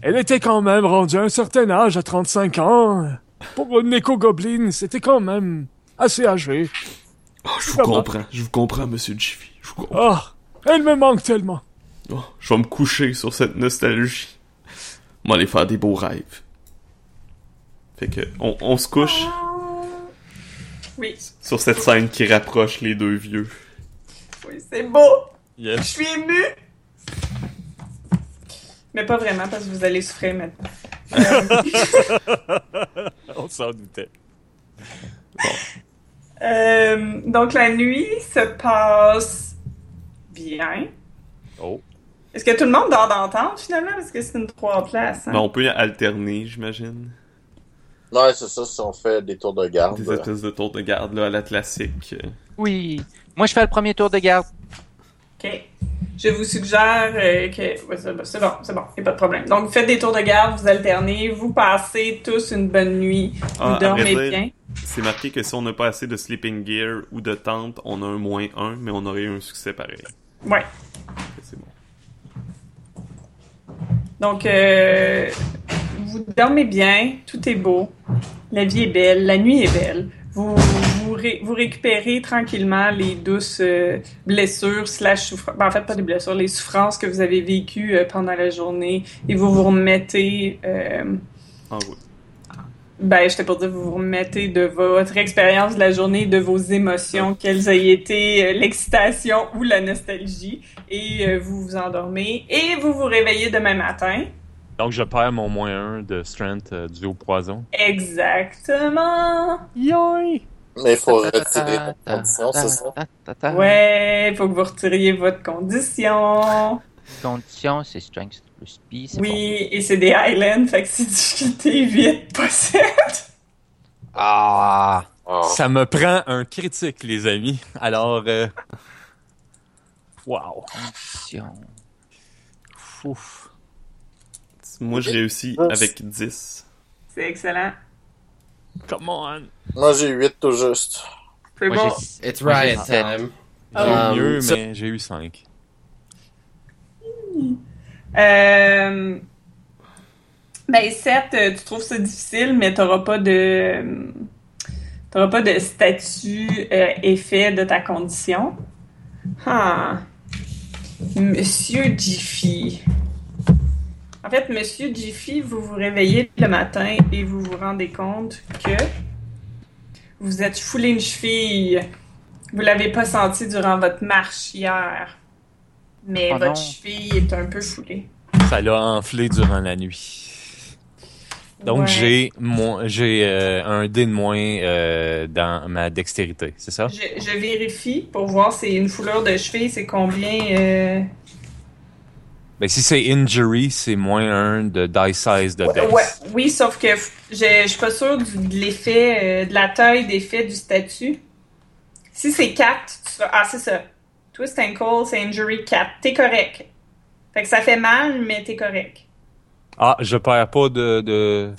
elle était quand même rendue à un certain âge, à 35 ans. Pour une éco-gobeline, c'était quand même assez âgé. Oh, je vous Ça va. comprends. Je vous comprends, monsieur Jiffy. Je vous comprends. Ah, elle me manque tellement. Oh, je vais me coucher sur cette nostalgie. On va aller faire des beaux rêves. Fait que, on, on se couche Oui, sur cette scène qui rapproche les deux vieux. oui, c'est beau. Je Yes. suis émue. Mais pas vraiment parce que vous allez souffrir maintenant. On s'en doutait. Euh, donc la nuit se passe bien. Oh. Est-ce que tout le monde dort d'entente finalement? Parce que c'est une trois places? hein? On peut alterner, j'imagine. Non, c'est ça, si on fait des tours de garde. Des espèces de tours de garde là, à la classique. Oui. Moi, je fais le premier tour de garde. Ok. Je vous suggère euh, que... ouais, c'est bon, c'est bon, c'est bon, y a pas de problème. Donc, faites des tours de garde, vous alternez, vous passez tous une bonne nuit, vous Ah, dormez dire, bien. C'est marqué que si on n'a pas assez de sleeping gear ou de tente, on a un moins 1, mais on aurait eu un succès pareil. Ouais. C'est bon. Donc, euh, vous dormez bien, tout est beau, la vie est belle, la nuit est belle. Vous, vous, ré- vous récupérez tranquillement les douces euh, blessures slash souffrances, ben, en fait pas des blessures, les souffrances que vous avez vécues euh, pendant la journée et vous vous remettez, euh, En route. ben j'étais pour dire, vous vous remettez de votre expérience de la journée, de vos émotions, qu'elles aient été euh, l'excitation ou la nostalgie, et euh, vous vous endormez et vous vous réveillez demain matin. Donc, je perds mon moins 1 de strength euh, dû au poison. Exactement. Yoï! Mais il faut retirer la condition, c'est ça? Ouais, il faut que vous retiriez votre condition. Condition, c'est strength plus P. c'est Oui, et c'est des Highlands, fait que c'est difficulté 8 pas 7. bon. Ah! Ah. Ça me prend un critique, les amis. Alors, euh... wow. Condition. Ouf. Moi, je réussis avec 10. C'est excellent. Come on. Moi, j'ai 8 tout juste. C'est bon. It's riot time. J'ai Um, mieux, mais j'ai eu 5. Euh... Ben, 7, tu trouves ça difficile, mais t'auras pas de... T'auras pas de statut euh, effet de ta condition. Ah. Monsieur Jiffy. En fait, Monsieur Jiffy, vous vous réveillez le matin et vous vous rendez compte que vous êtes foulé une cheville. Vous l'avez pas senti durant votre marche hier. Mais Oh votre non. cheville est un peu foulée. Ça l'a enflé durant la nuit. Donc, Ouais. j'ai mon- j'ai euh, un dé de moins euh, dans ma dextérité, c'est ça? Je, je vérifie pour voir si une foulure de cheville, c'est combien. euh, Ben, si c'est injury, c'est moins 1 de die size de dex. Ouais, oui, sauf que je, suis pas sûre du- de l'effet, euh, de la taille d'effet du statut. Si c'est 4, tu seras- Ah, c'est ça. Twist ankle, c'est injury 4. T'es correct. Fait que ça fait mal, mais t'es correct. Ah, je perds pas de, de,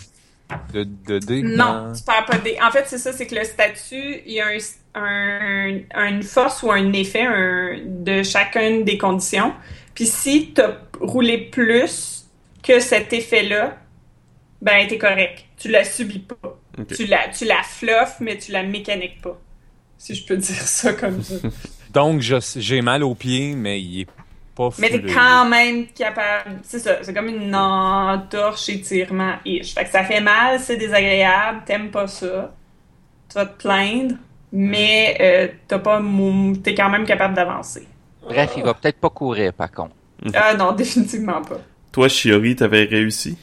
de, de dé? Non, tu perds pas des. En fait, c'est ça, c'est que le statut, il y a un, un- une force ou un effet un- de chacune des conditions. Puis si tu roulé plus que cet effet-là, ben t'es correct. Tu la subis pas. Tu la, tu la fluffes, mais tu la mécaniques pas. Si je peux dire ça comme ça. Donc, j'ai mal aux pieds, mais il est pas mais t'es quand même capable. C'est ça, c'est comme une entorche étirement-ish. Fait que ça fait mal, c'est désagréable, t'aimes pas ça. Tu vas te plaindre, mais euh, t'as pas mou- t'es quand même capable d'avancer. Bref, il va peut-être pas courir, par contre. Ah non, définitivement pas. Toi, Shiori, t'avais réussi?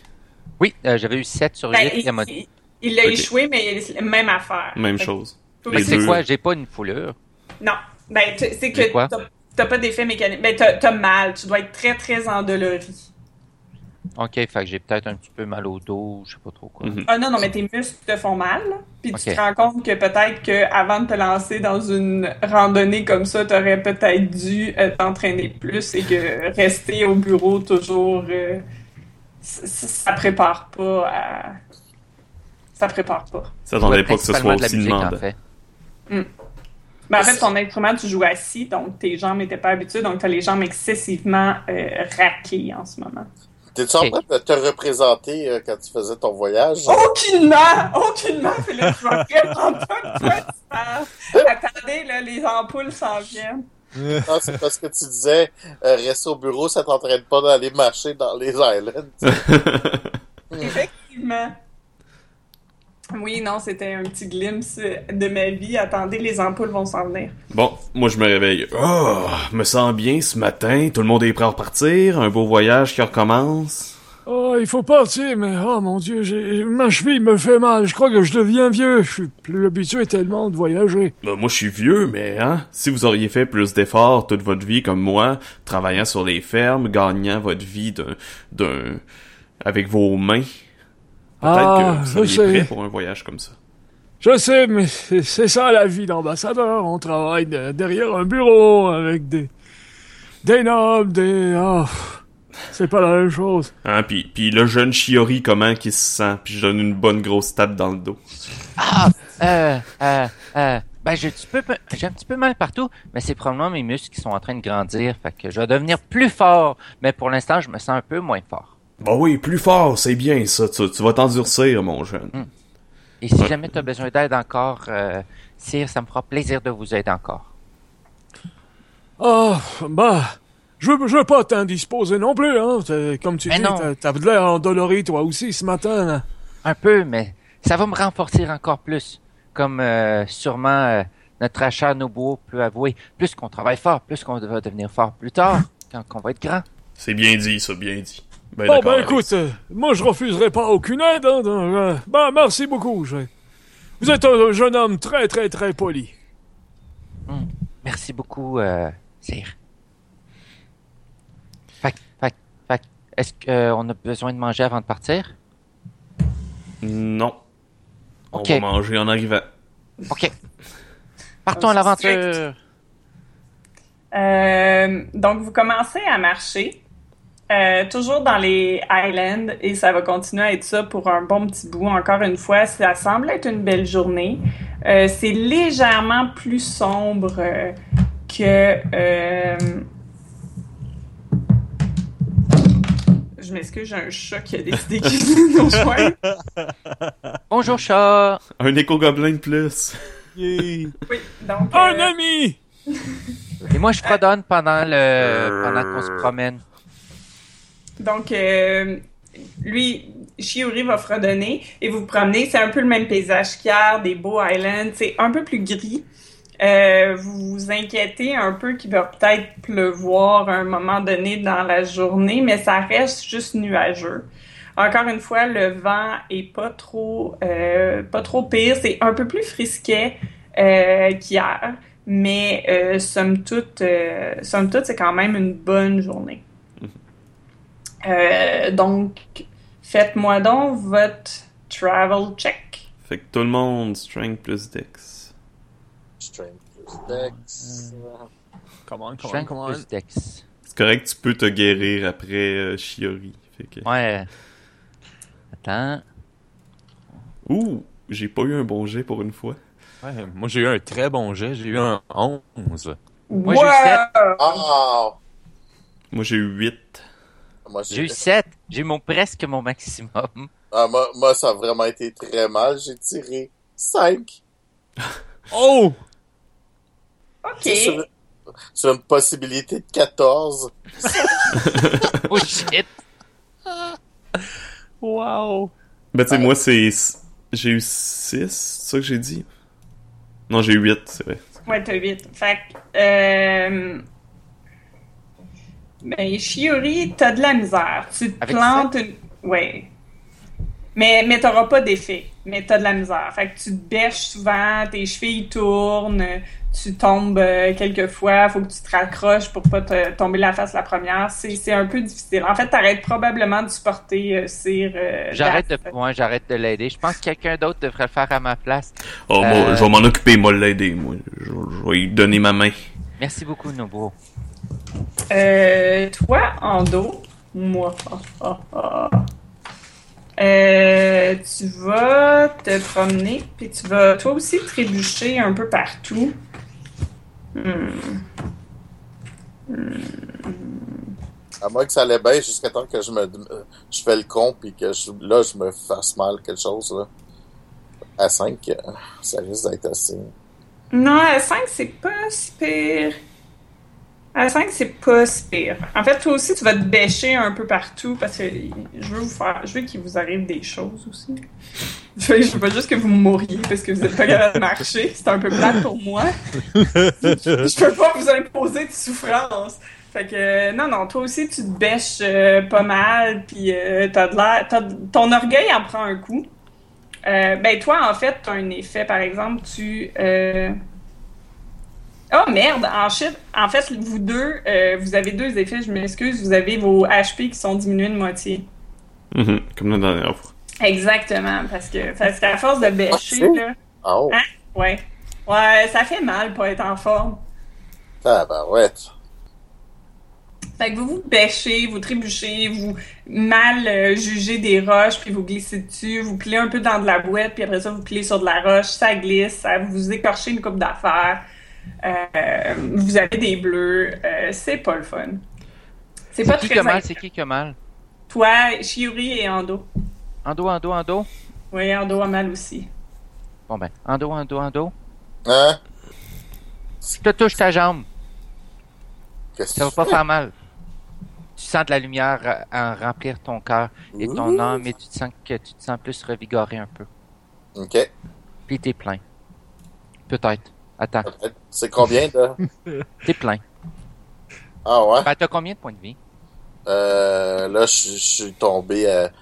Oui, euh, j'avais eu 7 sur 8. Ben, et il il- il a Ok. échoué, mais même affaire. Même Fait chose. c'est deux. quoi? J'ai pas une foulure. Non. Ben, c'est que quoi? t'as- t'as pas d'effet mécanique. Ben, t'as t'as mal. Tu dois être très, très endolori. Ok, fait que j'ai peut-être un petit peu mal au dos, je sais pas trop quoi. Mhm. Ah non, non, mais tes muscles te font mal. Puis tu te rends compte que peut-être que avant de te lancer dans une randonnée comme ça, t'aurais peut-être dû euh, t'entraîner plus et que rester au bureau toujours, euh, ça prépare pas à... Ça prépare pas. Ça Ouais, pas que ce soit aussi musique, en demandant. fait. Mais en fait, ton instrument, tu joues assis, donc tes jambes n'étaient pas habituées, donc t'as les jambes excessivement euh, raquées en ce moment. T'es-tu en train de te représenter euh, quand tu faisais ton voyage? Aucunement! Aucunement, Philippe! Je vois vraiment pas de quoi. Attendez, là, les ampoules s'en viennent. Non, c'est parce que tu disais, euh, rester au bureau, ça t'entraîne pas d'aller marcher dans les islands. Effectivement. Oui, non, c'était un petit glimpse de ma vie. Attendez, les ampoules vont s'en venir. Bon, moi je me réveille. Oh, me sens bien ce matin. Tout le monde est prêt à repartir. Un beau voyage qui recommence. Oh, il faut partir, mais oh mon dieu, j'ai, ma cheville me fait mal. Je crois que je deviens vieux. Je suis plus habitué tellement de voyager. Ben, moi je suis vieux, mais hein, si vous auriez fait plus d'efforts toute votre vie comme moi, travaillant sur les fermes, gagnant votre vie d'un, d'un, avec vos mains, Ah, que vous je seriez sais. prêt pour un voyage comme ça. Je sais, mais c'est ça la vie d'ambassadeur. On travaille de- derrière un bureau avec des des nobles, des... Oh, c'est pas la même chose. Hein, puis, puis le jeune Shiori, comment qu'il se sent? Puis je donne une bonne grosse tape dans le dos. Ah, euh, euh, euh, ben j'ai un petit peu, j'ai un petit peu mal partout, mais c'est probablement mes muscles qui sont en train de grandir, fait que je vais devenir plus fort. Mais pour l'instant, je me sens un peu moins fort. Bah oui, plus fort, c'est bien ça. Tu, tu vas t'endurcir, mon jeune. Et si jamais tu as besoin d'aide encore, euh, Sire, ça me fera plaisir de vous aider encore. Oh, bah, je veux, je veux pas t'indisposer non plus, hein. Comme tu Mais dis, t'as- t'as de l'air endolori toi aussi ce matin. là. Un peu, mais ça va me renforcer encore plus. Comme euh, sûrement euh, notre achat Nobuo peut avouer, plus qu'on travaille fort, plus qu'on va devenir fort plus tard, quand on va être grand. C'est bien dit, ça, bien dit. Ben, Bon, ben écoute, euh, moi je refuserai pas aucune aide, hein. donc, euh, ben, merci beaucoup. je- Vous êtes un, un jeune homme très, très, très poli. Merci beaucoup, euh, Sire. Fait, fait, fait, est-ce qu'on a besoin de manger avant de partir? Non. On Ok. va manger en arrivant. Ok. Partons à l'aventure. Euh, donc, vous commencez à marcher, euh, toujours dans les Highlands, et ça va continuer à être ça pour un bon petit bout. Encore une fois, ça semble être une belle journée. Euh, c'est légèrement plus sombre euh, que... euh, Je m'excuse, j'ai un chat qui a décidé qu'il nous rejoindre. Bonjour, chat. Un éco-gobelin de plus. Oui, donc... Un euh, ami! Et moi, je fredonne pendant le, pendant qu'on se promène. Donc, euh, lui, Shiori va fredonner et vous promenez. C'est un peu le même paysage qu'hier, des beaux highlands. C'est un peu plus gris. Euh, vous vous inquiétez un peu qu'il va peut-être pleuvoir à un moment donné dans la journée, mais ça reste juste nuageux. Encore une fois, le vent est pas trop, euh, pas trop pire. C'est un peu plus frisquet qu'hier, mais somme toute, c'est quand même une bonne journée. Euh, donc, faites-moi donc votre travel check. Fait que tout le monde, strength plus dex. Strength plus Dex. Comment, comment, Strength comment? plus Dex. C'est correct, tu peux te guérir après euh, Shiori. Fait que... Ouais. Attends. Ouh, j'ai pas eu un bon jet pour une fois. Ouais, moi, j'ai eu un très bon jet. J'ai eu un 11. Moi, j'ai eu sept. Ah! Moi, j'ai eu 8. Moi, J'ai eu 7. J'ai eu mon, presque mon maximum. Ah, moi, moi, ça a vraiment été très mal. J'ai tiré 5. Oh! Ok. Sur, sur une possibilité de 14. Oh shit. Wow! Ben, tu sais, moi, c'est. J'ai eu 6, c'est ça que j'ai dit? Non, j'ai eu 8, c'est vrai. Ouais, t'as 8. Fait que, euh... Ben, Shiori, t'as de la misère. Tu te Avec plantes une... Ouais. Mais, mais t'auras pas d'effet. Mais t'as de la misère. Fait que tu te bêches souvent, tes chevilles tournent, tu tombes euh, quelques fois, faut que tu te raccroches pour pas te tomber la face la première. C'est c'est un peu difficile. En fait, t'arrêtes probablement de supporter euh, Sir... euh, J'arrête de, ouais, j'arrête de l'aider. Je pense que quelqu'un d'autre devrait le faire à ma place. Oh, moi, Euh. je vais m'en occuper, moi, l'aider, moi. Je, je vais lui donner ma main. Merci beaucoup, Nobuo. Euh, toi, en dos, moi. ah, ah, ah. Euh, tu vas te promener, puis tu vas toi aussi trébucher un peu partout. Hmm. À moins que ça allait bien jusqu'à temps que je me, je fais le con puis que je, là, je me fasse mal quelque chose, là. À 5, ça risque d'être assez. Non, à 5, c'est pas si pire. À 5, c'est pas si. En fait, toi aussi, tu vas te bêcher un peu partout parce que je veux veux qu'il vous arrive des choses aussi. Je veux, pas juste que vous mouriez parce que vous êtes pas capable de marcher. C'est un peu plate pour moi. je peux pas vous imposer de souffrance. Fait que, euh, non, non, toi aussi, tu te bêches euh, pas mal, puis euh, t'as de l'air, ton orgueil en prend un coup. Ben, toi, en fait, t'as un effet, par exemple, tu... Oh merde, en, shit, en fait, vous deux, euh, vous avez deux effets, je m'excuse, vous avez vos HP qui sont diminués de moitié. Mhm, Comme la dernière fois. Exactement, parce que parce qu'à force de bêcher, c'est? là, Oh, Hein? ouais, ouais, ça fait mal pas être en forme. tabarouette. Fait que vous vous bêchez, vous trébuchez, vous mal euh, jugez des roches, puis vous glissez dessus, vous pilez un peu dans de la boîte, puis après ça, vous pilez sur de la roche, ça glisse, ça vous écorchez une coupe d'affaires, vous avez des bleus, euh, c'est pas le fun. C'est pas qui très qui mal, c'est qui qui a mal? Toi, Shiori et Ando. Ando, Ando, Ando? Oui, Ando a mal aussi. Bon ben, Ando, Ando, Ando. Hein? Je te touche ta jambe. Ça va pas faire mal. Tu sens de la lumière en remplir ton cœur et ton âme et tu te sens que tu te sens plus revigoré un peu. Ok. Puis t'es plein. Peut-être. Attends. C'est combien de... t'es plein. Ah ouais? Ben, t'as combien de points de vie? Euh, là, je suis tombé à...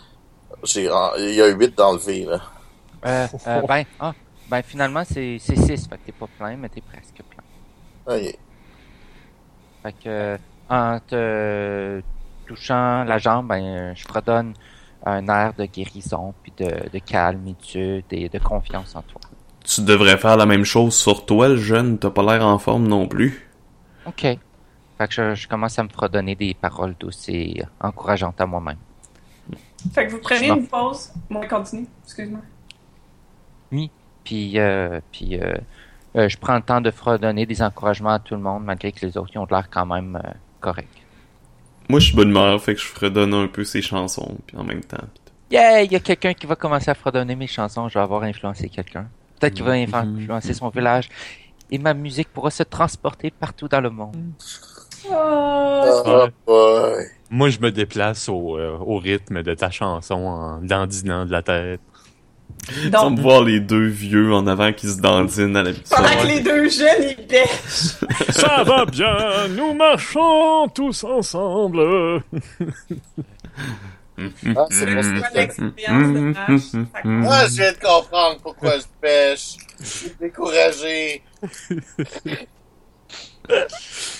J'ai... Il y a 8 d'enlevé, là. Euh, euh, ben, ah, ben finalement, c'est 6. Fait que t'es pas plein, mais t'es presque plein. Ok. Fait que, en te touchant la jambe, ben, je redonne un air de guérison, puis de, de calmitude et de confiance en toi. Tu devrais faire la même chose sur toi, le jeune. T'as pas l'air en forme non plus. OK. Fait que je, commence à me redonner des paroles douces et encourageantes à moi-même. Fait que vous prenez une pause. Moi, continue. Excuse-moi. Oui. Puis, euh, puis euh, euh, je prends le temps de redonner des encouragements à tout le monde, malgré que les autres ont l'air quand même euh, corrects. Moi, je suis bonne humeur, fait que je fredonne un peu ces chansons, puis en même temps. Yeah, il y a quelqu'un qui va commencer à fredonner mes chansons, je vais avoir influencé quelqu'un. Peut-être qu'il va mm-hmm. influencer son village, et ma musique pourra se transporter partout dans le monde. Oh. Moi, je me déplace au, euh, au rythme de ta chanson en dandinant de la tête. Donc, me voir les deux vieux en avant qui se dandinent à la Pendant que les deux jeunes, ils pêchent. Ça va bien, nous marchons tous ensemble. Ah, c'est pour l'expérience de marche. Ah, je viens de comprendre pourquoi je pêche. Je suis découragé.